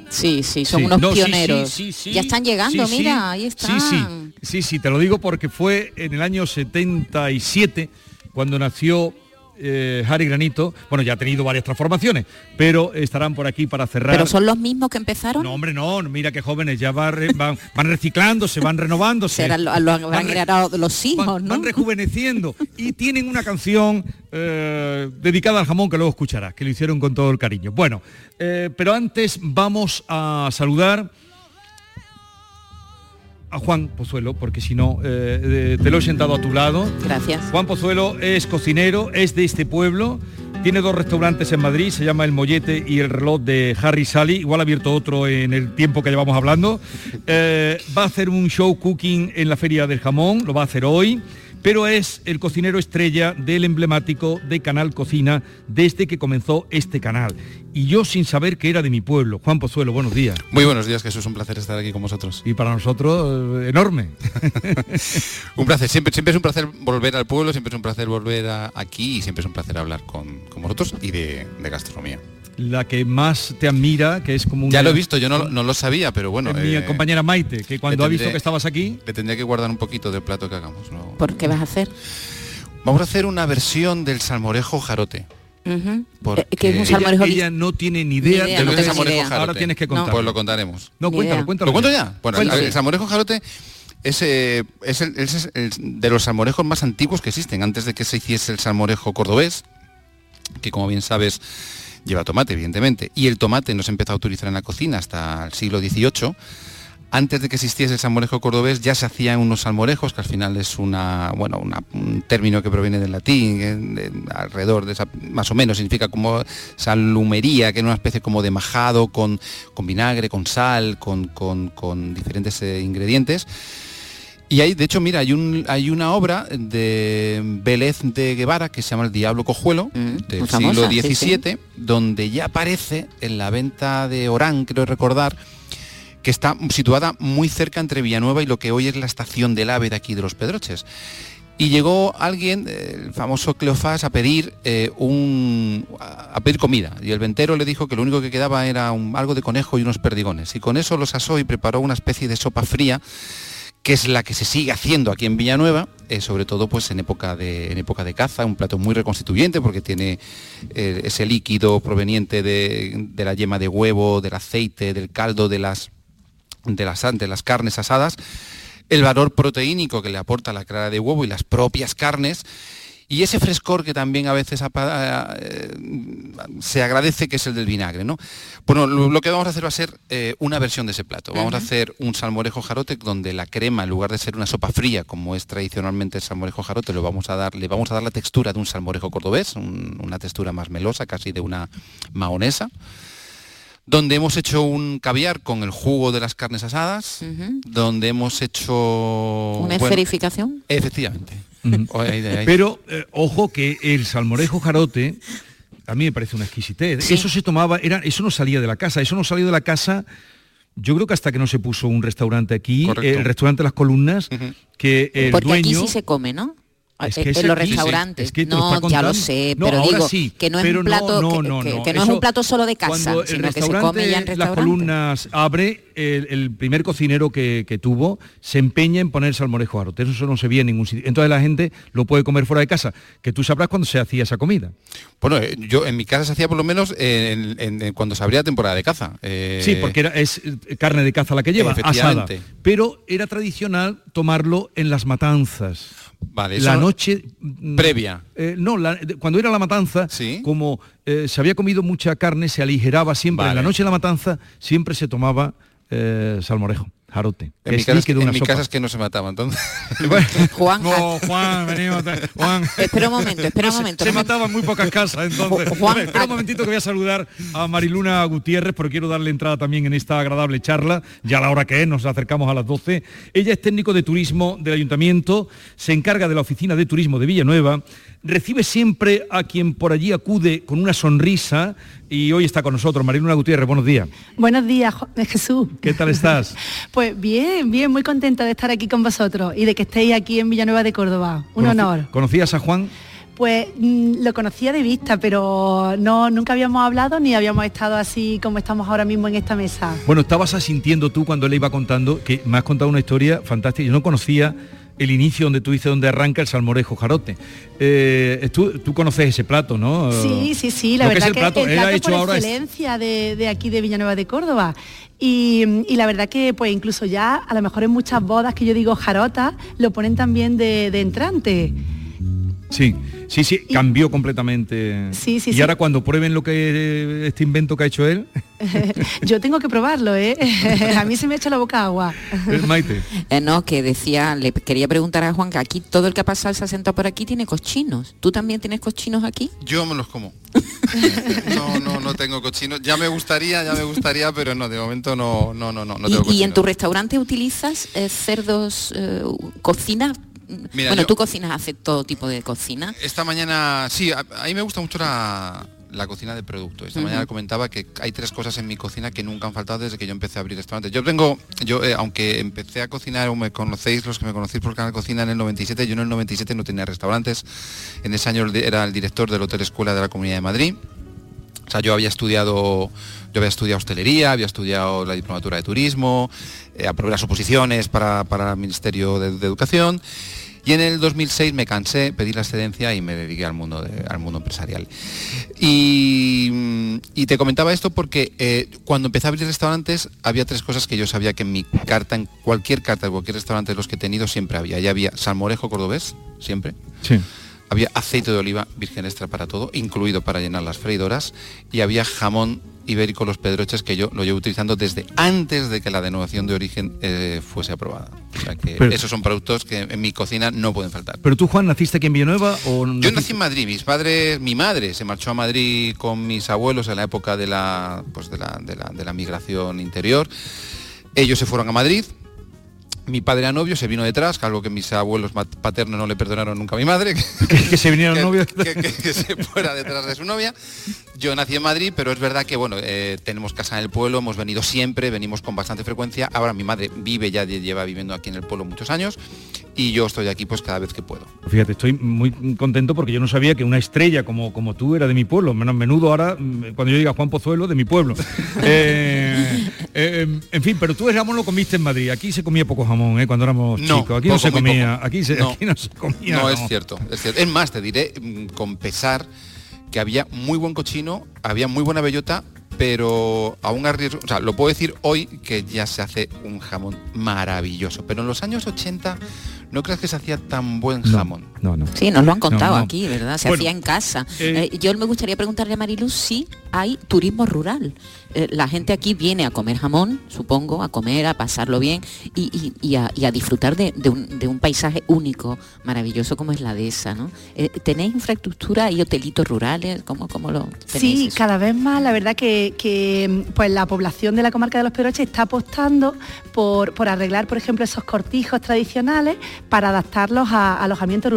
Sí, sí, son Sí. unos No, pioneros. sí, sí, sí. ya están llegando, mira, ahí están. Sí, sí, sí, sí, te lo digo porque fue en el año 77 cuando nació eh, Harry Granito. Bueno, ya ha tenido varias transformaciones, pero estarán por aquí para cerrar. Pero son los mismos que empezaron. No, hombre, no, mira qué jóvenes, ya va re- van, van reciclando, se van renovándose. Serán Van heredado los hijos, van, ¿no? van rejuveneciendo y tienen una canción eh, dedicada al jamón que luego escucharás, que lo hicieron con todo el cariño. Bueno, eh, pero antes vamos a saludar a Juan Pozuelo, porque si no, eh, eh, te lo he sentado a tu lado. Gracias. Juan Pozuelo es cocinero, es de este pueblo, tiene dos restaurantes en Madrid, se llama El Mollete y El Reloj de Harry Sally, igual ha abierto otro en el tiempo que llevamos hablando. Eh, va a hacer un show cooking en la Feria del Jamón, lo va a hacer hoy, pero es el cocinero estrella del emblemático de Canal Cocina desde que comenzó este canal. Y yo sin saber que era de mi pueblo. Juan Pozuelo, buenos días. Muy buenos días, Jesús, un placer estar aquí con vosotros. Y para nosotros, eh, enorme. *laughs* Un placer, siempre, siempre es un placer volver al pueblo, siempre es un placer volver a- aquí y siempre es un placer hablar con, con vosotros y de, de gastronomía. La que más te admira, que es como una... Ya lo he visto, yo no, no lo sabía, pero bueno. Mi eh, compañera Maite, que cuando ha visto que estabas aquí... Le tendría que guardar un poquito del plato que hagamos. ¿no? ¿Por qué vas a hacer? Vamos a hacer una versión del salmorejo jarote. Porque- Eh, que es un Ella- salmorejo ella no tiene ni idea Ni idea, de no lo que es salmorejo idea. jarote. Ahora tienes que contar. Pues lo contaremos. No, Ni cuéntalo, idea. cuéntalo. ¿Lo cuento ya? Bueno, el, salmorejo jarote es, eh, es, el- es el- de los salmorejos más antiguos que existen, antes de que se hiciese el salmorejo cordobés, que como bien sabes lleva tomate, evidentemente, y el tomate no se empezó a utilizar en la cocina hasta el siglo XVIII. Antes de que existiese el salmorejo cordobés ya se hacían unos salmorejos, que al final es una, bueno, un término que proviene del latín, eh, de- alrededor de esa, más o menos, significa como salumería, que es una especie como de majado con, con vinagre, con sal, con, con- con diferentes eh, ingredientes. Y hay, de hecho, mira, hay, un, hay una obra de Vélez de Guevara que se llama El Diablo Cojuelo, del muy siglo sí, XVII, sí. donde ya aparece en la venta de Orán, creo recordar, que está situada muy cerca entre Villanueva y lo que hoy es la estación del AVE de aquí de los Pedroches. Y llegó alguien, eh, el famoso Cleofás, a pedir eh, un a pedir comida. Y el ventero le dijo que lo único que quedaba era un- algo de conejo y unos perdigones. Y con eso los asó y preparó una especie de sopa fría que es la que se sigue haciendo aquí en Villanueva, eh, sobre todo pues en época de en época de caza, un plato muy reconstituyente porque tiene eh, ese líquido proveniente de, de la yema de huevo, del aceite, del caldo, de las de las, de las carnes asadas, el valor proteínico que le aporta la clara de huevo y las propias carnes, y ese frescor que también a veces eh, se agradece que es el del vinagre, ¿no? Bueno, lo, que vamos a hacer va a ser eh, una versión de ese plato. Vamos a hacer un salmorejo jarote donde la crema, en lugar de ser una sopa fría, como es tradicionalmente el salmorejo jarote, lo vamos a dar, le vamos a dar la textura de un salmorejo cordobés, un- una textura más melosa, casi de una mahonesa donde hemos hecho un caviar con el jugo de las carnes asadas, donde hemos hecho... ¿Una bueno, esferificación? efectivamente. *laughs* Pero eh, ojo que el salmorejo jarote a mí me parece una exquisitez. Eso se tomaba, era, eso no salía de la casa, eso no salió de la casa. Yo creo que hasta que no se puso un restaurante aquí, Correcto. el restaurante Las Columnas, que el Porque dueño aquí sí se come, ¿no? Es Eh, que es en los restaurantes. es que te lo no, ya lo sé, No, pero ahora digo sí, que no es pero un plato no, que, no, que- que es un plato solo de casa, Cuando el sino que se restaurante come ya en Las restaurante. columnas abre, el, el primer cocinero que, que tuvo se empeña en poner salmorejo jarote. Eso no se veía en ningún sitio. Entonces la gente lo puede comer fuera de casa, que tú sabrás cuando se hacía esa comida. Bueno, eh, yo en mi casa se hacía por lo menos en- en- en cuando se abría temporada de caza. Eh, Sí, porque era, es carne de caza la que lleva, asada. Efectivamente. Pero era tradicional tomarlo en las matanzas. Vale, la noche mm, Previa. eh, no, la- cuando era la matanza, como eh, se había comido mucha carne, se aligeraba siempre. En la noche de la matanza siempre se tomaba eh, salmorejo, jarote. que En mi casa, es que, de en una mi sopa. casa es que no se mataba, entonces. *laughs* *laughs* Juan, No, Juan, venimos. Juan. *laughs* Espera un momento, espera un Se- momento. Se, me- mataban muy pocas casas, entonces. Juan, espera un momentito que voy a saludar a Mariluna Gutiérrez, porque quiero darle entrada también en esta agradable charla. Ya a la hora que es, nos acercamos a las 12. Ella es técnico de turismo del ayuntamiento, se encarga de la oficina de turismo de Villanueva, recibe siempre a quien por allí acude con una sonrisa y hoy está con nosotros. Mariluna Gutiérrez, buenos días. Buenos días, eh, Jesús. ¿Qué tal estás? *laughs* Pues bien, bien, muy contenta de estar aquí con vosotros y de que estéis aquí en Villanueva de Córdoba. Un Conocí- honor. ¿Conocías a Juan? Pues mm, lo conocía de vista, pero no, nunca habíamos hablado ni habíamos estado así como estamos ahora mismo en esta mesa. Bueno, estabas asintiendo tú cuando le iba contando, que me has contado una historia fantástica. Yo no conocía el inicio donde tú dices donde arranca el salmorejo jarote. Eh, tú, tú conoces ese plato, ¿no? Sí, sí, sí, la Lo que verdad es el que, plato, el él ha plato hecho por ahora es- excelencia de, de aquí de Villanueva de Córdoba. Y, y la verdad que pues incluso ya a lo mejor en muchas bodas que yo digo jarota, lo ponen también de, de entrante. Sí, sí, sí, cambió completamente. Sí, sí, y sí. ahora cuando prueben lo que este invento que ha hecho él, *laughs* yo tengo que probarlo, ¿eh? *laughs* a mí se me echa la boca agua. eh, Maite. Eh, no, que decía, le quería preguntar a Juan que aquí todo el que ha pasado se ha sentado por aquí tiene cochinos. ¿Tú también tienes cochinos aquí? Yo me los como. *laughs* No, no, no tengo cochino. Ya me gustaría, ya me gustaría, pero no, de momento no, no, no, no, no ¿Y, tengo y cochino. en tu restaurante utilizas eh, cerdos, eh, cocinas? Mira, bueno, yo- tú cocinas, hace todo tipo de cocina. Esta mañana, sí, a, a mí me gusta mucho la, la cocina de producto. Esta mañana comentaba que hay tres cosas en mi cocina que nunca han faltado desde que yo empecé a abrir restaurantes. Yo tengo, yo eh, aunque empecé a cocinar, o me conocéis, los que me conocéis por Canal Cocina en el 97, yo en el 97 no tenía restaurantes. En ese año era el director del Hotel Escuela de la Comunidad de Madrid. O sea, yo había estudiado, yo había estudiado hostelería, había estudiado la diplomatura de turismo, eh, aprobé las oposiciones para, para el Ministerio de, de Educación. Y en el 2006 me cansé, pedí la excedencia y me dediqué al mundo, al mundo empresarial. Y, y te comentaba esto porque eh, cuando empecé a abrir restaurantes había tres cosas que yo sabía que en mi carta, en cualquier carta de cualquier restaurante de los que he tenido siempre había. Ya había salmorejo cordobés, siempre. Sí. Había aceite de oliva virgen extra para todo, incluido para llenar las freidoras, y había jamón ibérico los pedroches que yo lo llevo utilizando desde antes de que la denominación de origen eh, fuese aprobada. O sea que Pero- esos son productos que en mi cocina no pueden faltar. Pero tú, Juan, ¿naciste aquí en Villanueva o Yo nací en Madrid, mis padres, mi madre se marchó a Madrid con mis abuelos en la época de la, pues de la, de la, de la migración interior. Ellos se fueron a Madrid. Mi padre era novio, se vino detrás, algo que mis abuelos paternos no le perdonaron nunca a mi madre. que, *laughs* se vinieron novios. que, que- que se fuera detrás de su novia. Yo nací en Madrid, pero es verdad que bueno, eh, tenemos casa en el pueblo, hemos venido siempre, venimos con bastante frecuencia. Ahora mi madre vive ya, lleva viviendo aquí en el pueblo muchos años y yo estoy aquí pues cada vez que puedo. Fíjate, estoy muy contento porque yo no sabía que una estrella como, como tú era de mi pueblo. Menos menudo ahora, mm, cuando yo diga Juan Pozuelo, de mi pueblo. *laughs* Eh, eh, en fin, pero tú el jamón lo comiste en Madrid. Aquí se comía poco jamón, ¿eh? cuando éramos No, chicos. Aquí no se comía. Aquí, se, No. aquí no se comía. No, es jamón. cierto, es cierto. Es más, te diré mm, con pesar que había muy buen cochino, había muy buena bellota, pero aún arriesgo, o sea, lo puedo decir hoy que ya se hace un jamón maravilloso, pero en los años 80 no creas que se hacía tan buen jamón. No, no. Sí, nos lo han contado No, no. aquí, ¿verdad? Se Bueno, hacía en casa. eh, Eh, yo me gustaría preguntarle a Marilu si hay turismo rural. Eh, la gente aquí viene a comer jamón, supongo, a comer, a pasarlo bien y, y- y a, y a disfrutar de, de un, de un paisaje único, maravilloso como es la dehesa, ¿no? Eh, ¿Tenéis infraestructura y hotelitos rurales? ¿Cómo, cómo lo tenéis Sí, eso? cada vez más, la verdad que, que, pues la población de la comarca de los Pedroches está apostando por, por arreglar, por ejemplo, esos cortijos tradicionales para adaptarlos a a alojamientos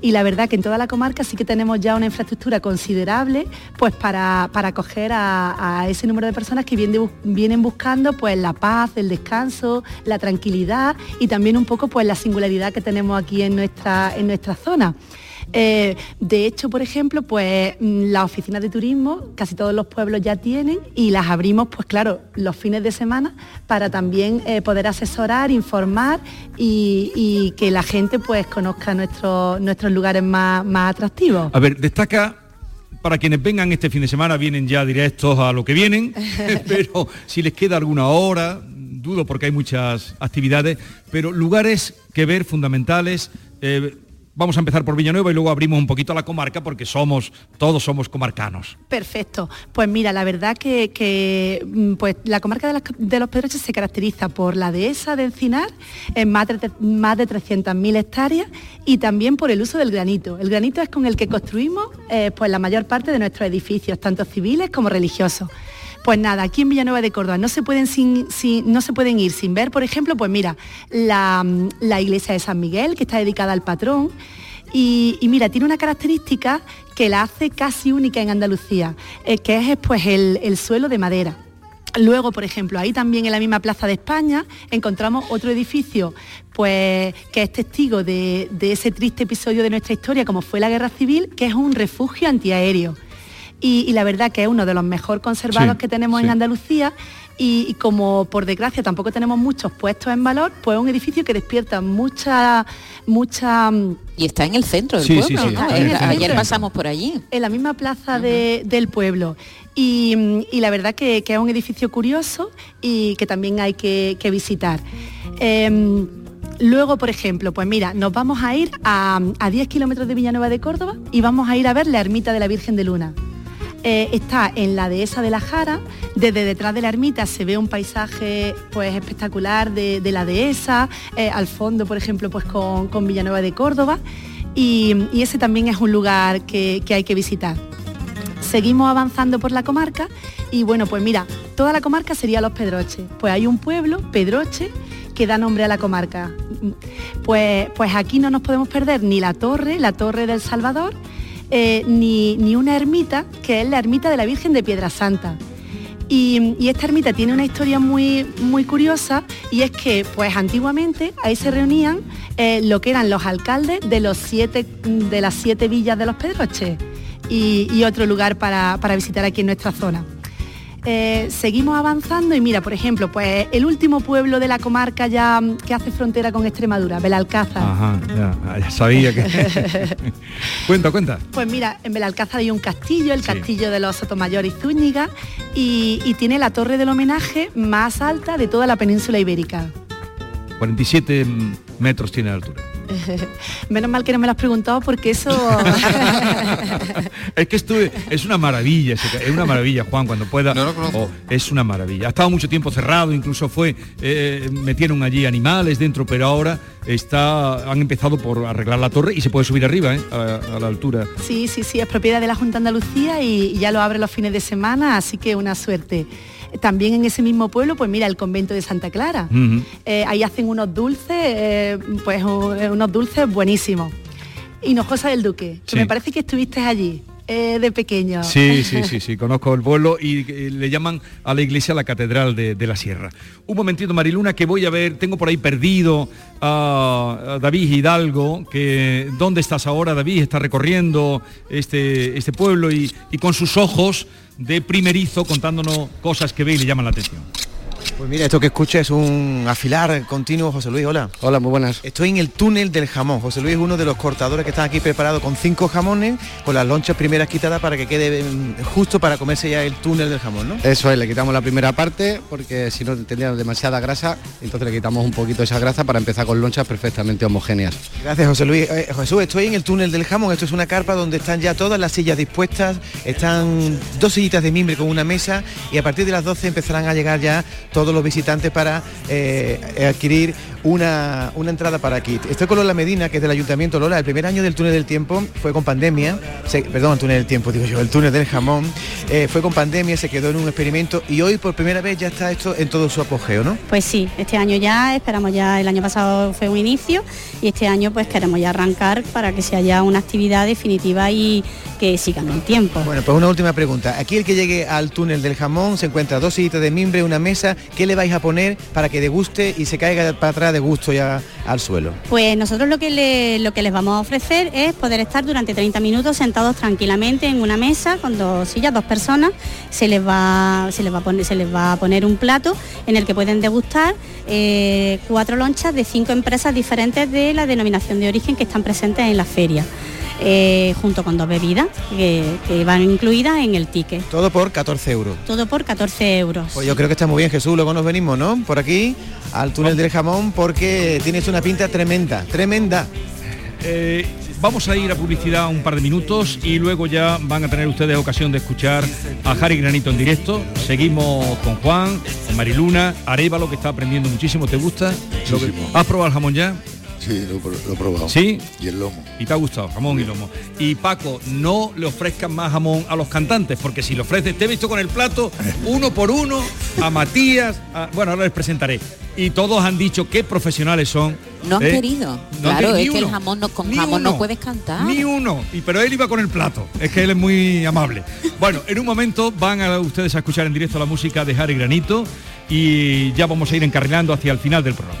Y la verdad que en toda la comarca sí que tenemos ya una infraestructura considerable pues para, para acoger a, a ese número de personas que vienen, vienen buscando pues la paz, el descanso, la tranquilidad y también un poco pues la singularidad que tenemos aquí en nuestra, en nuestra zona. Eh, de hecho, por ejemplo, pues mm, las oficinas de turismo casi todos los pueblos ya tienen y las abrimos, pues claro, los fines de semana para también eh, poder asesorar, informar y, y que la gente pues conozca nuestros nuestros lugares más, más atractivos. A ver, destaca, para quienes vengan este fin de semana, vienen ya directos a lo que vienen, *laughs* *laughs* pero si les queda alguna hora, dudo porque hay muchas actividades, pero lugares que ver fundamentales. Eh, vamos a empezar por Villanueva y luego abrimos un poquito a la comarca porque somos, todos somos comarcanos. Perfecto. Pues mira, la verdad que, mm, pues, la comarca de, los Pedroches se caracteriza por la dehesa de Encinar, en más de, más de 300.000 hectáreas, y también por el uso del granito. El granito es con el que construimos eh, pues, la mayor parte de nuestros edificios, tanto civiles como religiosos. Pues nada, aquí en Villanueva de Córdoba no se pueden, no se pueden ir sin ver, por ejemplo, pues mira, la, iglesia de San Miguel, que está dedicada al patrón, y, mira, tiene una característica que la hace casi única en Andalucía, eh, que es pues, el, suelo de madera. Luego, por ejemplo, ahí también en la misma Plaza de España encontramos otro edificio pues, que es testigo de, ese triste episodio de nuestra historia, como fue la Guerra Civil, que es un refugio antiaéreo y, la verdad que es uno de los mejor conservados que tenemos en Andalucía y, como por desgracia tampoco tenemos muchos puestos en valor, pues es un edificio que despierta mucha, mucha... Y está en el centro del pueblo, Ayer pasamos por allí. En la misma plaza del pueblo. Y, la verdad que, es un edificio curioso y que también hay que, visitar. Em, luego, por ejemplo, pues mira, nos vamos a ir a, a 10 kilómetros de Villanueva de Córdoba y vamos a ir a ver la ermita de la Virgen de Luna. Eh, está en la dehesa de la Jara, desde detrás de la ermita se ve un paisaje pues, espectacular de, la dehesa, eh, al fondo, por ejemplo, pues con, Villanueva de Córdoba, y, ese también es un lugar que, hay que visitar. Seguimos avanzando por la comarca y bueno, pues mira, toda la comarca sería Los Pedroches. Pues hay un pueblo, Pedroche, que da nombre a la comarca. Pues, pues aquí no nos podemos perder ni la torre, la torre del Salvador, eh, ni, una ermita, que es la ermita de la Virgen de Piedra Santa. Y, esta ermita tiene una historia muy, muy curiosa y es que pues antiguamente ahí se reunían eh, lo que eran los alcaldes de, los siete, de las siete villas de los Pedroches y, otro lugar para visitar aquí en nuestra zona. Eh, seguimos avanzando y mira, por ejemplo, pues el último pueblo de la comarca ya mm, que hace frontera con Extremadura, Belalcázar. Ajá, ya, sabía que... *laughs* cuenta, cuenta. Pues mira, en Belalcázar hay un castillo, el castillo de los Sotomayor y Zúñiga, y, y tiene la torre del homenaje más alta de toda la península ibérica. 47 metros tiene de altura. *laughs* Menos mal que no me lo has preguntado porque eso... *laughs* es que estuve, es una maravilla, es una maravilla, Juan, cuando pueda. No lo conozco. Oh, es una maravilla. Ha estado mucho tiempo cerrado, incluso fue, eh, metieron allí animales dentro, pero ahora está, han empezado por arreglar la torre y se puede subir arriba, ¿eh? a, la altura. Sí, sí, sí, es propiedad de la Junta de Andalucía y ya lo abre los fines de semana, así que una suerte. También en ese mismo pueblo, pues mira, el convento de Santa Clara. Eh, ahí hacen unos dulces, eh, pues unos dulces buenísimos. Hinojosa del Duque, que me parece que estuviste allí. Eh, de pequeño. Sí, sí, *laughs* sí, sí, conozco el pueblo y le llaman a la iglesia la Catedral de, la Sierra. Un momentito, Mariluna, que voy a ver, tengo por ahí perdido a, David Hidalgo, que ¿dónde estás ahora, David? Está recorriendo este, este pueblo y, y con sus ojos de primerizo contándonos cosas que ve y le llaman la atención. Pues mira, esto que escucha es un afilar continuo, José Luis, hola. Hola, muy buenas. Estoy en el túnel del jamón. José Luis es uno de los cortadores que están aquí preparados con cinco jamones, con las lonchas primeras quitadas para que quede mm, justo para comerse ya el túnel del jamón, ¿no? Eso es, le quitamos la primera parte porque si no tendría demasiada grasa, entonces le quitamos un poquito esa grasa para empezar con lonchas perfectamente homogéneas. Gracias, José Luis. Eh, Jesús, estoy en el túnel del jamón. Esto es una carpa donde están ya todas las sillas dispuestas, están dos sillitas de mimbre con una mesa y a partir de las 12 empezarán a llegar ya todos los visitantes para eh, adquirir una, entrada para aquí. Estoy con Lola Medina, que es del Ayuntamiento. Lola, el primer año del túnel del tiempo fue con pandemia, perdón, el túnel del tiempo, digo yo, el túnel del jamón, eh, fue con pandemia, se quedó en un experimento y hoy por primera vez ya está esto en todo su apogeo, ¿no? Pues sí, este año ya, esperamos ya, el año pasado fue un inicio y este año pues queremos ya arrancar para que sea ya una actividad definitiva y que siga en el tiempo. Bueno, pues una última pregunta. Aquí el que llegue al túnel del jamón se encuentra dos sillitas de mimbre, una mesa, ¿qué le vais a poner para que deguste y se caiga para atrás de gusto ya al suelo? Pues nosotros lo que, lo que les vamos a ofrecer es poder estar durante 30 minutos sentados tranquilamente en una mesa con dos sillas, dos personas. Se les va, se les va, a, poner, se les va a poner un plato en el que pueden degustar eh, cuatro lonchas de cinco empresas diferentes de la denominación de origen que están presentes en la feria. Eh, junto con dos bebidas que, que van incluidas en el ticket. Todo por 14 euros. Todo por 14 euros. Pues yo creo que está muy bien Jesús, luego nos venimos, ¿no? Por aquí, al túnel del jamón, porque tienes una pinta tremenda, tremenda. Eh, vamos a ir a publicidad un par de minutos y luego ya van a tener ustedes ocasión de escuchar a Jari Granito en directo. Seguimos con Juan, con Mariluna, Arevalo que está aprendiendo muchísimo. ¿Te gusta? Lo que- ¿Has probado el jamón ya? Sí, lo, lo he probado. ¿Sí? Y el lomo. Y te ha gustado, jamón y lomo. Y Paco, no le ofrezcan más jamón a los cantantes, porque si le ofreces, te he visto con el plato, *laughs* uno por uno, a Matías, a- bueno, ahora les presentaré. Y todos han dicho qué profesionales son. No han ¿eh? querido. No claro, querido, es ni que el uno. jamón no, con Ni jamón uno. no puedes cantar. Ni uno. Y, pero él iba con el plato. Es que él es muy amable. *laughs* Bueno, en un momento van a ustedes a escuchar en directo la música de Harry Granito y ya vamos a ir encarrilando hacia el final del programa.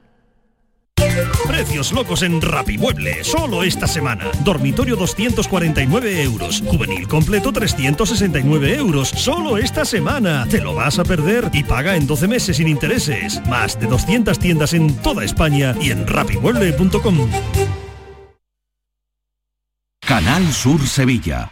Precios locos en Rapimueble, solo esta semana. Dormitorio 249 euros. Juvenil completo 369 euros. Solo esta semana. Te lo vas a perder y paga en 12 meses sin intereses. Más de 200 tiendas en toda España y en rapimueble.com. Canal Sur Sevilla.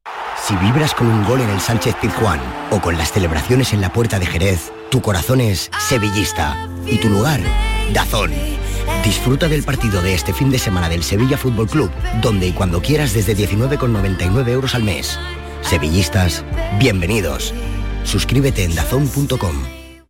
Si vibras con un gol en el Sánchez Pizjuán o con las celebraciones en la Puerta de Jerez, tu corazón es sevillista y tu lugar, Dazón. Disfruta del partido de este fin de semana del Sevilla Fútbol Club, donde y cuando quieras desde 19,99 euros al mes. Sevillistas, bienvenidos. Suscríbete en dazón.com.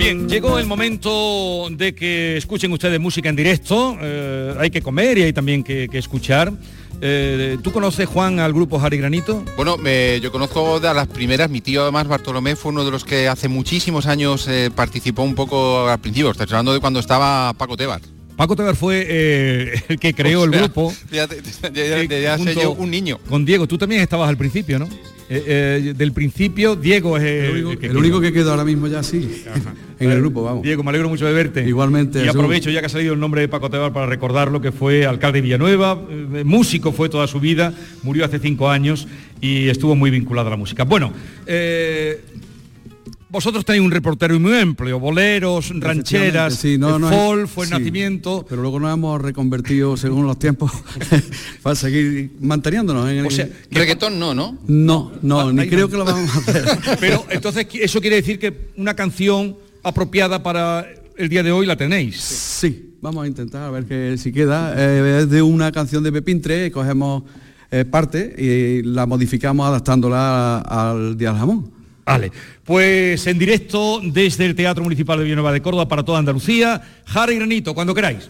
Bien, llegó el momento de que escuchen ustedes música en directo. Eh, hay que comer y hay también que, que escuchar. Eh, ¿Tú conoces, Juan, al grupo Jari Granito? Bueno, me- yo conozco de las primeras, mi tío además Bartolomé fue uno de los que hace muchísimos años eh, participó un poco al principio, estás hablando de cuando estaba Paco Tebar. Paco Tebar fue *laughs* el que creó O el grupo. *laughs* Ya, ya- ya- junto un niño. Con Diego, tú también estabas al principio, ¿no? Eh, del principio, Diego es el, El único, que el único que quedó ahora mismo ya sí, *laughs* en el grupo, vamos. Diego, me alegro mucho de verte. Igualmente. Y aprovecho ya que ha salido el nombre de Paco Tebar para recordarlo, que fue alcalde de Villanueva, eh, músico fue toda su vida, murió hace cinco años y estuvo muy vinculado a la música. Bueno, eh, vosotros tenéis un reportero muy amplio, boleros, rancheras, Sí, no, eh, no, folk, fue sí, nacimiento. Pero luego nos hemos reconvertido según los tiempos *laughs* para seguir manteniéndonos en el... O sea, Reggaetón no, ¿no? No, no, ni ahí creo no. que lo vamos a hacer. *laughs* Pero entonces eso quiere decir que una canción apropiada para el día de hoy la tenéis. Sí, vamos a intentar a ver que si queda. Eh, es de una canción de Pepín 3, cogemos eh, parte y la modificamos adaptándola al Día del Jamón. Vale, pues en directo desde el Teatro Municipal de Villanueva de Córdoba para toda Andalucía, Jara y Granito, cuando queráis.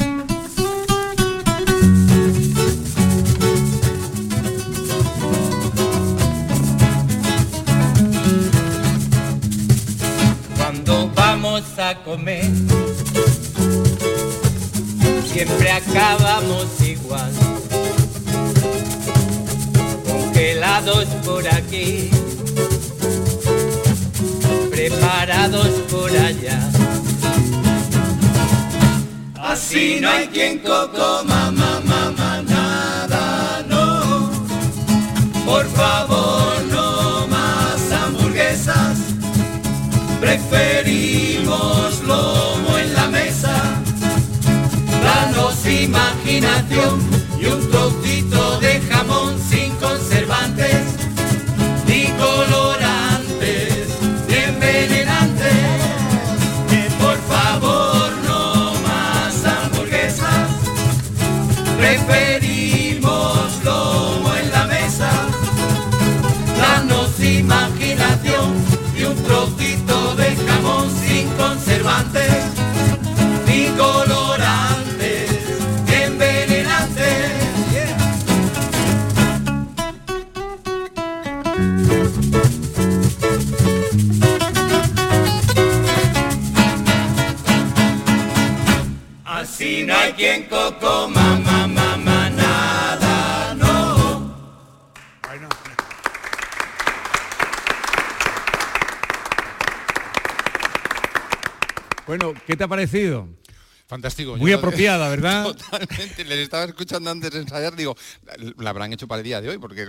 Cuando para comer. Siempre acabamos igual. Congelados por aquí. Preparados por allá. Así no hay quien coco, mamá, mamá, nada, no. Por favor, no más hamburguesas. Preferimos lomo en la mesa. Danos imaginación y un trocito conservantes te ha parecido? Fantástico. Muy Yo- apropiada, *laughs* ¿verdad? Totalmente. Les estaba escuchando antes de ensayar, digo, la habrán hecho para el día de hoy, porque...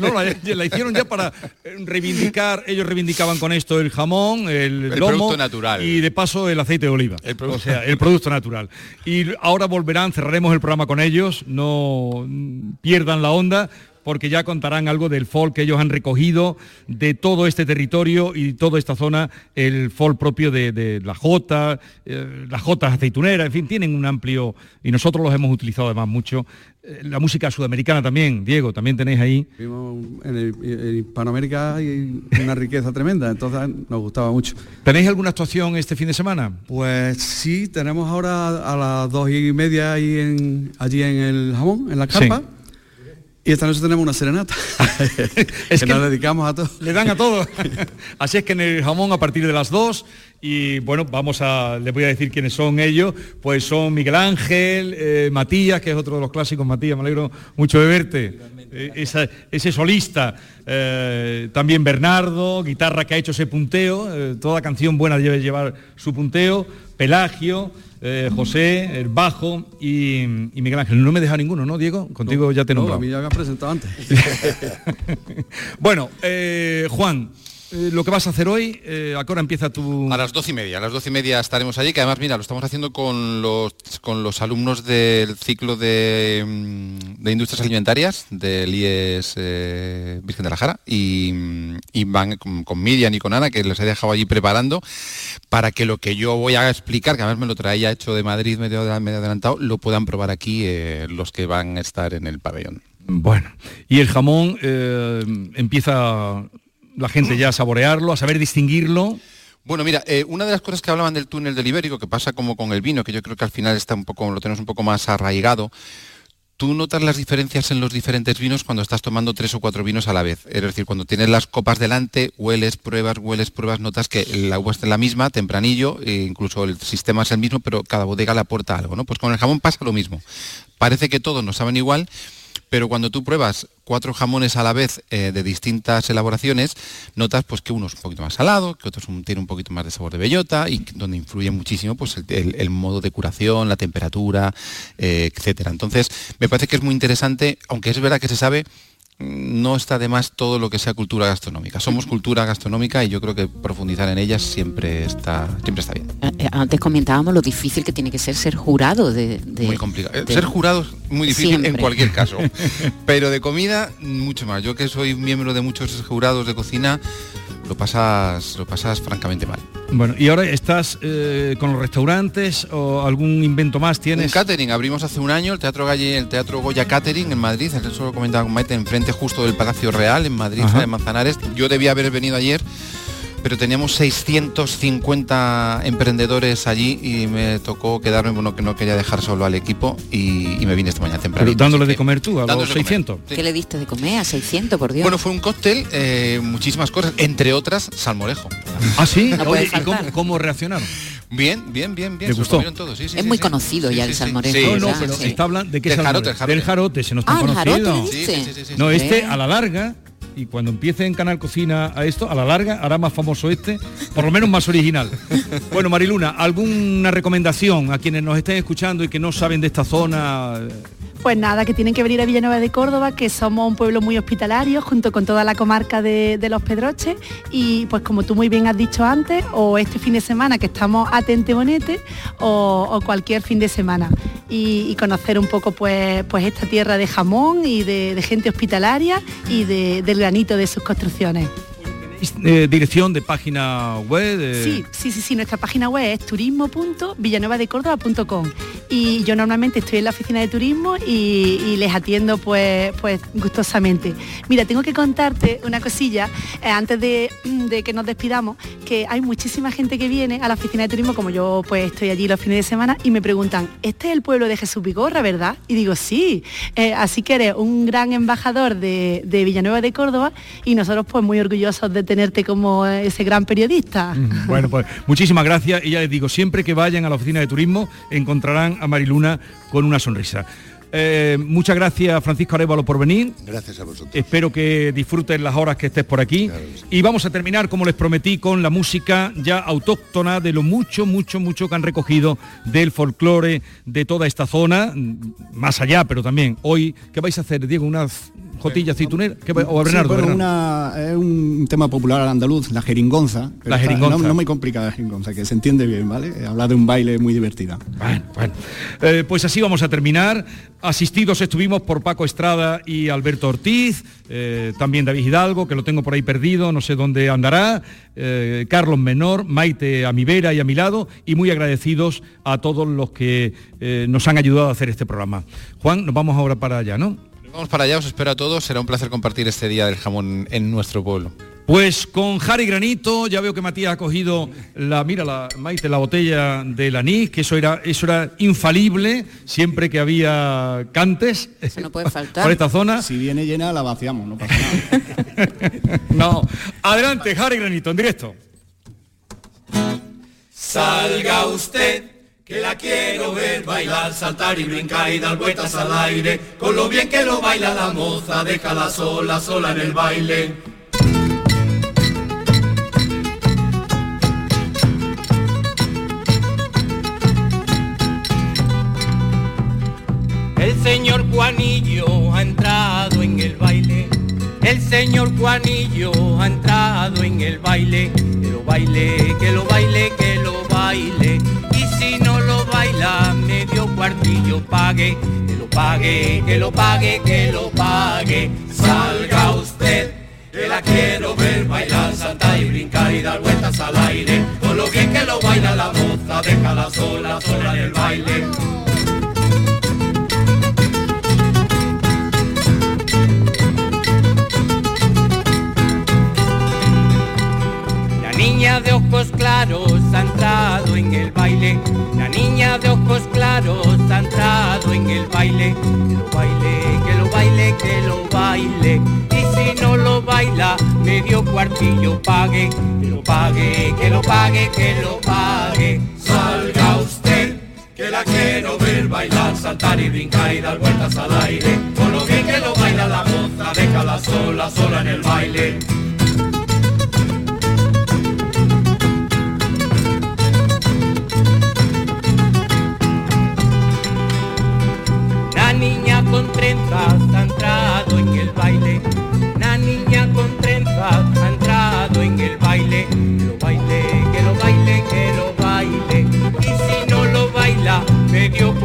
No, la, la hicieron ya para eh, reivindicar, ellos reivindicaban con esto el jamón, el, El lomo producto natural. y de paso el aceite de oliva. O sea, el producto natural. Y ahora volverán, cerraremos el programa con ellos, no pierdan la onda porque ya contarán algo del folk que ellos han recogido de todo este territorio y toda esta zona, el folk propio de, de la Jota, eh, las Jotas aceituneras, en fin, tienen un amplio, y nosotros los hemos utilizado además mucho. Eh, la música sudamericana también, Diego, también tenéis ahí. En, el- en Hispanoamérica hay una riqueza tremenda, entonces nos gustaba mucho. ¿Tenéis alguna actuación este fin de semana? Pues sí, tenemos ahora a las dos y media ahí en, allí en el jamón, en la carpa. Y esta noche tenemos una serenata. *laughs* *laughs* Es que, que- nos dedicamos a todo. Le dan a todo. *laughs* Así es que en el jamón a partir de las 2 y bueno, vamos a, les voy a decir quiénes son ellos, pues son Miguel Ángel, eh, Matías, que es otro de los clásicos, Matías, me alegro mucho de verte, Eh, esa- ese solista, eh, también Bernardo, guitarra que ha hecho ese punteo, eh, toda canción buena debe llevar su punteo, Pelagio, eh, José, el bajo y, y Miguel Ángel. No me deja ninguno, ¿no, Diego? Contigo ya te he No, nombrado. a mí ya me has presentado antes. *laughs* Bueno, eh, Juan, eh, lo que vas a hacer hoy, eh, ¿a qué hora empieza tu...? A las doce y media, a las doce y media estaremos allí, que además, mira, lo estamos haciendo con los, con los alumnos del ciclo de, mm, de Industrias Alimentarias del IES eh, Virgen de la Jara y, y van con, con Miriam y con Ana, que les he dejado allí preparando, para que lo que yo voy a explicar, que además me lo traía hecho de Madrid medio, medio adelantado, lo puedan probar aquí eh, los que van a estar en el pabellón. Bueno, y el jamón eh, empieza la gente ya a saborearlo, a saber distinguirlo. Bueno, mira, eh, una de las cosas que hablaban del túnel del ibérico, que pasa como con el vino, que yo creo que al final está un poco, lo tenemos un poco más arraigado, tú notas las diferencias en los diferentes vinos cuando estás tomando tres o cuatro vinos a la vez. Es decir, cuando tienes las copas delante, hueles, pruebas, hueles, pruebas, notas que la uva está la misma, tempranillo, e incluso el sistema es el mismo, pero cada bodega le aporta algo, ¿no? Pues con el jamón pasa lo mismo. Parece que todos nos saben igual, pero cuando tú pruebas cuatro jamones a la vez eh, de distintas elaboraciones, notas pues que uno es un poquito más salado, que otro tiene un poquito más de sabor de bellota y donde influye muchísimo pues el, modo de curación, la temperatura, eh, etcétera. Entonces, me parece que es muy interesante, aunque es verdad que se sabe, no está de más todo lo que sea cultura gastronómica. Somos cultura gastronómica y yo creo que profundizar en ellas siempre está, siempre está bien. Eh, Antes comentábamos lo difícil que tiene que ser ser jurado de... de- Muy complicado. Eh, de- Ser jurado es muy difícil en cualquier caso. *laughs* Pero de comida, mucho más. Yo que soy miembro de muchos jurados de cocina, lo pasas, lo pasas francamente mal. Bueno, y ahora estás eh, con los restaurantes o algún invento más Un tienes. catering, abrimos hace un año el Teatro Galle, el Teatro Goya Catering en Madrid, eso lo comentaba con Maite, enfrente justo del Palacio Real, en Madrid, Ajá. en Manzanares. Yo debía haber venido ayer, pero teníamos 650 emprendedores allí y me tocó quedarme, bueno, que no quería dejar solo al equipo y, y me vine esta mañana temprano. Pero dándole de comer tú a los Dándole de comer. 600. ¿Qué le diste de comer a 600, por Dios? Bueno, fue un cóctel, eh, muchísimas cosas, entre otras salmorejo. ¿Ah, sí? No Oye, ¿y cómo, reaccionaron? Bien, bien, bien, bien. ¿Le se lo gustó? todos, sí, sí, es sí, muy sí. conocido Sí, ya sí, el salmorejo. Sí, No, no, pero Sí. está hablando de qué Del salmón? jarote, el jarote. Del jarote, se nos está Ah, jarote, sí, sí. No, este a la larga, y cuando empiece en Canal Cocina a esto, a la larga hará más famoso este, por lo menos más original. *laughs* Bueno, Mariluna, ¿alguna recomendación a quienes nos estén escuchando y que no saben de esta zona? Pues nada, que tienen que venir a Villanueva de Córdoba, que somos un pueblo muy hospitalario, junto con toda la comarca de, los Pedroches. Y pues como tú muy bien has dicho antes, o este fin de semana que estamos a Tente Bonete, o, cualquier fin de semana. Y, conocer un poco pues, pues esta tierra de jamón y de, gente hospitalaria y de- del granito de sus construcciones. Eh, dirección de página web. de- Sí, sí, sí, sí, nuestra página web es turismo.villanuevadecórdoba.com y yo normalmente estoy en la oficina de turismo y, y les atiendo pues, pues gustosamente. Mira, tengo que contarte una cosilla eh, antes de, de que nos despidamos, que hay muchísima gente que viene a la oficina de turismo, como yo pues estoy allí los fines de semana, y me preguntan, ¿este es el pueblo de Jesús Vigorra, verdad? Y digo, sí, Eh, así que eres un gran embajador de, de Villanueva de Córdoba y nosotros pues muy orgullosos de tenerte como ese gran periodista. Bueno, pues muchísimas gracias y ya les digo, siempre que vayan a la oficina de turismo encontrarán a Mariluna con una sonrisa. Eh, muchas gracias Francisco Arevalo por venir. Gracias a vosotros. Espero que disfruten las horas que estés por aquí. Y vamos a terminar, como les prometí, con la música ya autóctona de lo mucho, mucho, mucho que han recogido del folclore de toda esta zona, más allá, pero también hoy, ¿qué vais a hacer, Diego? ¿Unas jotillas aceituneras? ¿Qué o Sí, Bernardo? bueno, una- es un tema popular andaluz, la jeringonza. La está- jeringonza. No, no muy complicada la jeringonza, que se entiende bien, ¿vale? Habla de un baile muy divertida. Bueno, bueno. Eh, pues así vamos a terminar. Asistidos estuvimos por Paco Estrada y Alberto Ortiz, eh, también David Hidalgo, que lo tengo por ahí perdido, no sé dónde andará, eh, Carlos Menor, Maite a mi vera y a mi lado, y muy agradecidos a todos los que eh, nos han ayudado a hacer este programa. Juan, nos vamos ahora para allá, ¿no? Vamos para allá, os espero a todos. Será un placer compartir este día del jamón en nuestro pueblo. Pues con Jari Granito, ya veo que Matías ha cogido la, mira, la, Maite, la botella del anís, que eso era, eso era infalible siempre que había cantes. Eso no puede faltar. *laughs* Por esta zona. Si viene llena, la vaciamos, no pasa nada. *laughs* No. Adelante, Jari Granito, en directo. Salga usted, que la quiero ver bailar, saltar y brincar y dar vueltas al aire. Con lo bien que lo baila la moza, déjala sola, sola en el baile. El señor Juanillo ha entrado en el baile. El señor Juanillo ha entrado en el baile. Que lo baile, que lo baile, que lo baile. Baila, medio cuartillo pague. Que lo pague, que lo pague, que lo pague. Salga usted, que la quiero ver bailar, saltar y brincar y dar vueltas al aire. Con lo bien que lo baila la moza, déjala sola, sola en el baile. La niña de ojos claros ha entrado en el baile. La niña el baile. Que lo baile, que lo baile, que lo baile. Y si no lo baila, medio cuartillo pague. Que lo pague, que lo pague, que lo pague. Salga usted, que la quiero ver bailar, saltar y brincar y dar vueltas al aire. Con lo bien que lo baila la moza, déjala sola, sola en el baile.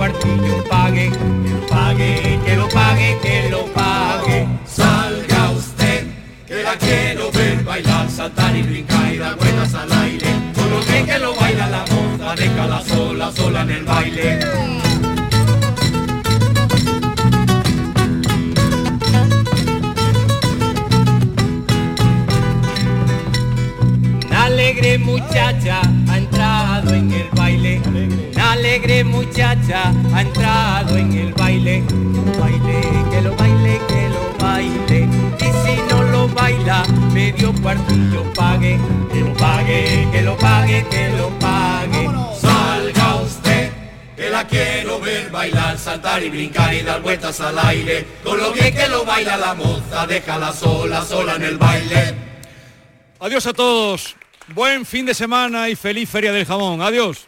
Cuartillo pague. Que lo pague, que lo pague, que lo pague. Salga usted, que la quiero ver bailar, saltar y brincar y dar vueltas al aire. Con lo que lo baila la moza, déjala sola, sola en el baile. Alegre muchacha alegre muchacha ha entrado en el baile. Que lo baile, que lo baile, que lo baile. Y si no lo baila, medio cuartillo pague. Que lo pague, que lo pague, que lo pague. que salga usted, que la quiero ver bailar, saltar y brincar y dar vueltas al aire, con lo bien que lo baila la moza, déjala sola, sola en el baile. Adiós a todos. Buen fin de semana y feliz Feria del Jamón. Adiós.